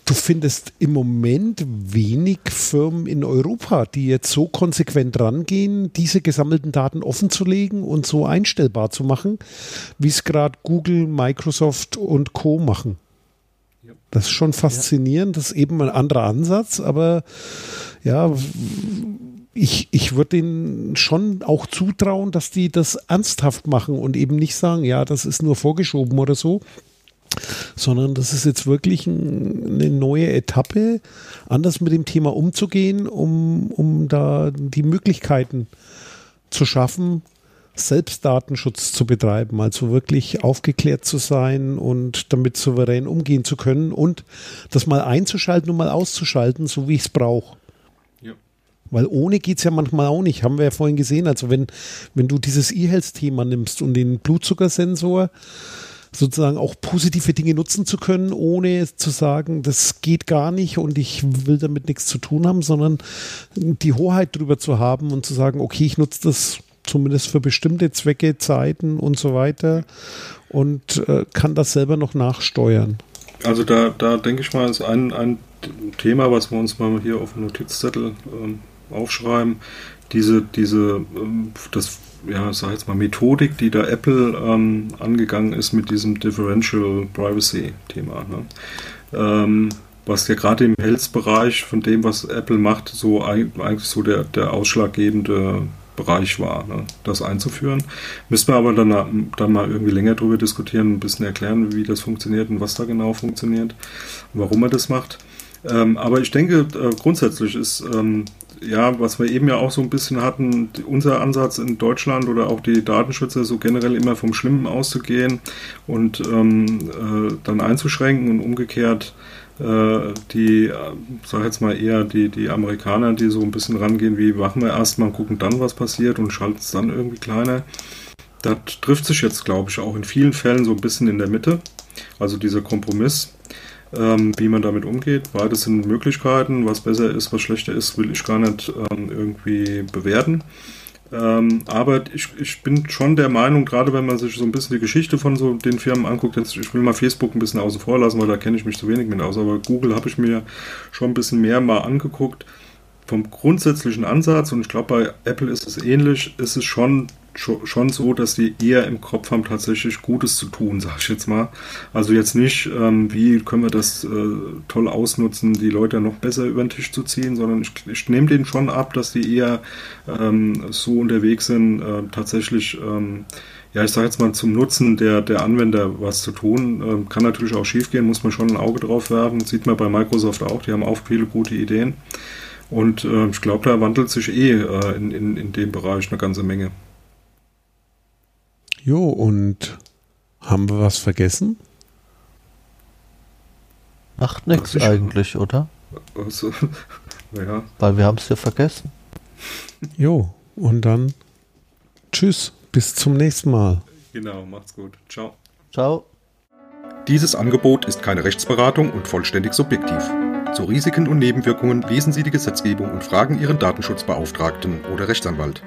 du findest im Moment wenig Firmen in Europa, die jetzt so konsequent rangehen, diese gesammelten Daten offenzulegen und so einstellbar zu machen, wie es gerade Google, Microsoft und Co machen. Das ist schon faszinierend, das ist eben ein anderer Ansatz, aber ja, ich, ich würde denen schon auch zutrauen, dass die das ernsthaft machen und eben nicht sagen, ja, das ist nur vorgeschoben oder so, sondern das ist jetzt wirklich ein, eine neue Etappe, anders mit dem Thema umzugehen, um, um da die Möglichkeiten zu schaffen, selbst Datenschutz zu betreiben, also wirklich aufgeklärt zu sein und damit souverän umgehen zu können und das mal einzuschalten und mal auszuschalten, so wie ich es brauche. Weil ohne geht es ja manchmal auch nicht, haben wir ja vorhin gesehen. Also wenn, wenn du dieses E-Health-Thema nimmst und den Blutzuckersensor sozusagen auch positive Dinge nutzen zu können, ohne zu sagen, das geht gar nicht und ich will damit nichts zu tun haben, sondern die Hoheit drüber zu haben und zu sagen, okay, ich nutze das zumindest für bestimmte Zwecke, Zeiten und so weiter und äh, kann das selber noch nachsteuern. Also da, da denke ich mal, ist ein, ein Thema, was wir uns mal hier auf dem Notizzettel ähm, aufschreiben, diese, diese, ähm, das, ja, sag jetzt mal, Methodik, die da Apple ähm, angegangen ist mit diesem Differential Privacy-Thema. Ne? Ähm, was ja gerade im Health-Bereich von dem, was Apple macht, so eigentlich so der, der ausschlaggebende Bereich war, ne? das einzuführen. Müssen wir aber dann, dann mal irgendwie länger drüber diskutieren, ein bisschen erklären, wie das funktioniert und was da genau funktioniert warum er das macht. Ähm, aber ich denke, äh, grundsätzlich ist ähm, ja, was wir eben ja auch so ein bisschen hatten, unser Ansatz in Deutschland oder auch die Datenschützer so generell immer vom Schlimmen auszugehen und ähm, äh, dann einzuschränken und umgekehrt äh, die, äh, sag jetzt mal eher die, die Amerikaner, die so ein bisschen rangehen, wie machen wir erstmal, gucken dann, was passiert und schalten es dann irgendwie kleiner. Das trifft sich jetzt, glaube ich, auch in vielen Fällen so ein bisschen in der Mitte. Also dieser Kompromiss ähm, wie man damit umgeht. Beides sind Möglichkeiten. Was besser ist, was schlechter ist, will ich gar nicht ähm, irgendwie bewerten. Ähm, aber ich, ich bin schon der Meinung, gerade wenn man sich so ein bisschen die Geschichte von so den Firmen anguckt, jetzt, ich will mal Facebook ein bisschen außen vor lassen, weil da kenne ich mich zu wenig mit aus, aber Google habe ich mir schon ein bisschen mehr mal angeguckt. Vom grundsätzlichen Ansatz, und ich glaube bei Apple ist es ähnlich, ist es schon schon so, dass die eher im Kopf haben, tatsächlich Gutes zu tun, sag ich jetzt mal. Also jetzt nicht, ähm, wie können wir das äh, toll ausnutzen, die Leute noch besser über den Tisch zu ziehen, sondern ich, ich nehme denen schon ab, dass die eher ähm, so unterwegs sind, äh, tatsächlich ähm, ja, ich sage jetzt mal, zum Nutzen der, der Anwender was zu tun. Ähm, kann natürlich auch schiefgehen, muss man schon ein Auge drauf werfen. Sieht man bei Microsoft auch, die haben auch viele gute Ideen. Und äh, ich glaube, da wandelt sich eh äh, in, in, in dem Bereich eine ganze Menge. Jo, und haben wir was vergessen? Macht nichts ich- eigentlich, oder? Also, ja, Weil wir haben es ja vergessen. Jo, und dann tschüss, bis zum nächsten Mal. genau, macht's gut. Ciao. Ciao. Dieses Angebot ist keine Rechtsberatung und vollständig subjektiv. Zu Risiken und Nebenwirkungen lesen Sie die Gesetzgebung und fragen Ihren Datenschutzbeauftragten oder Rechtsanwalt.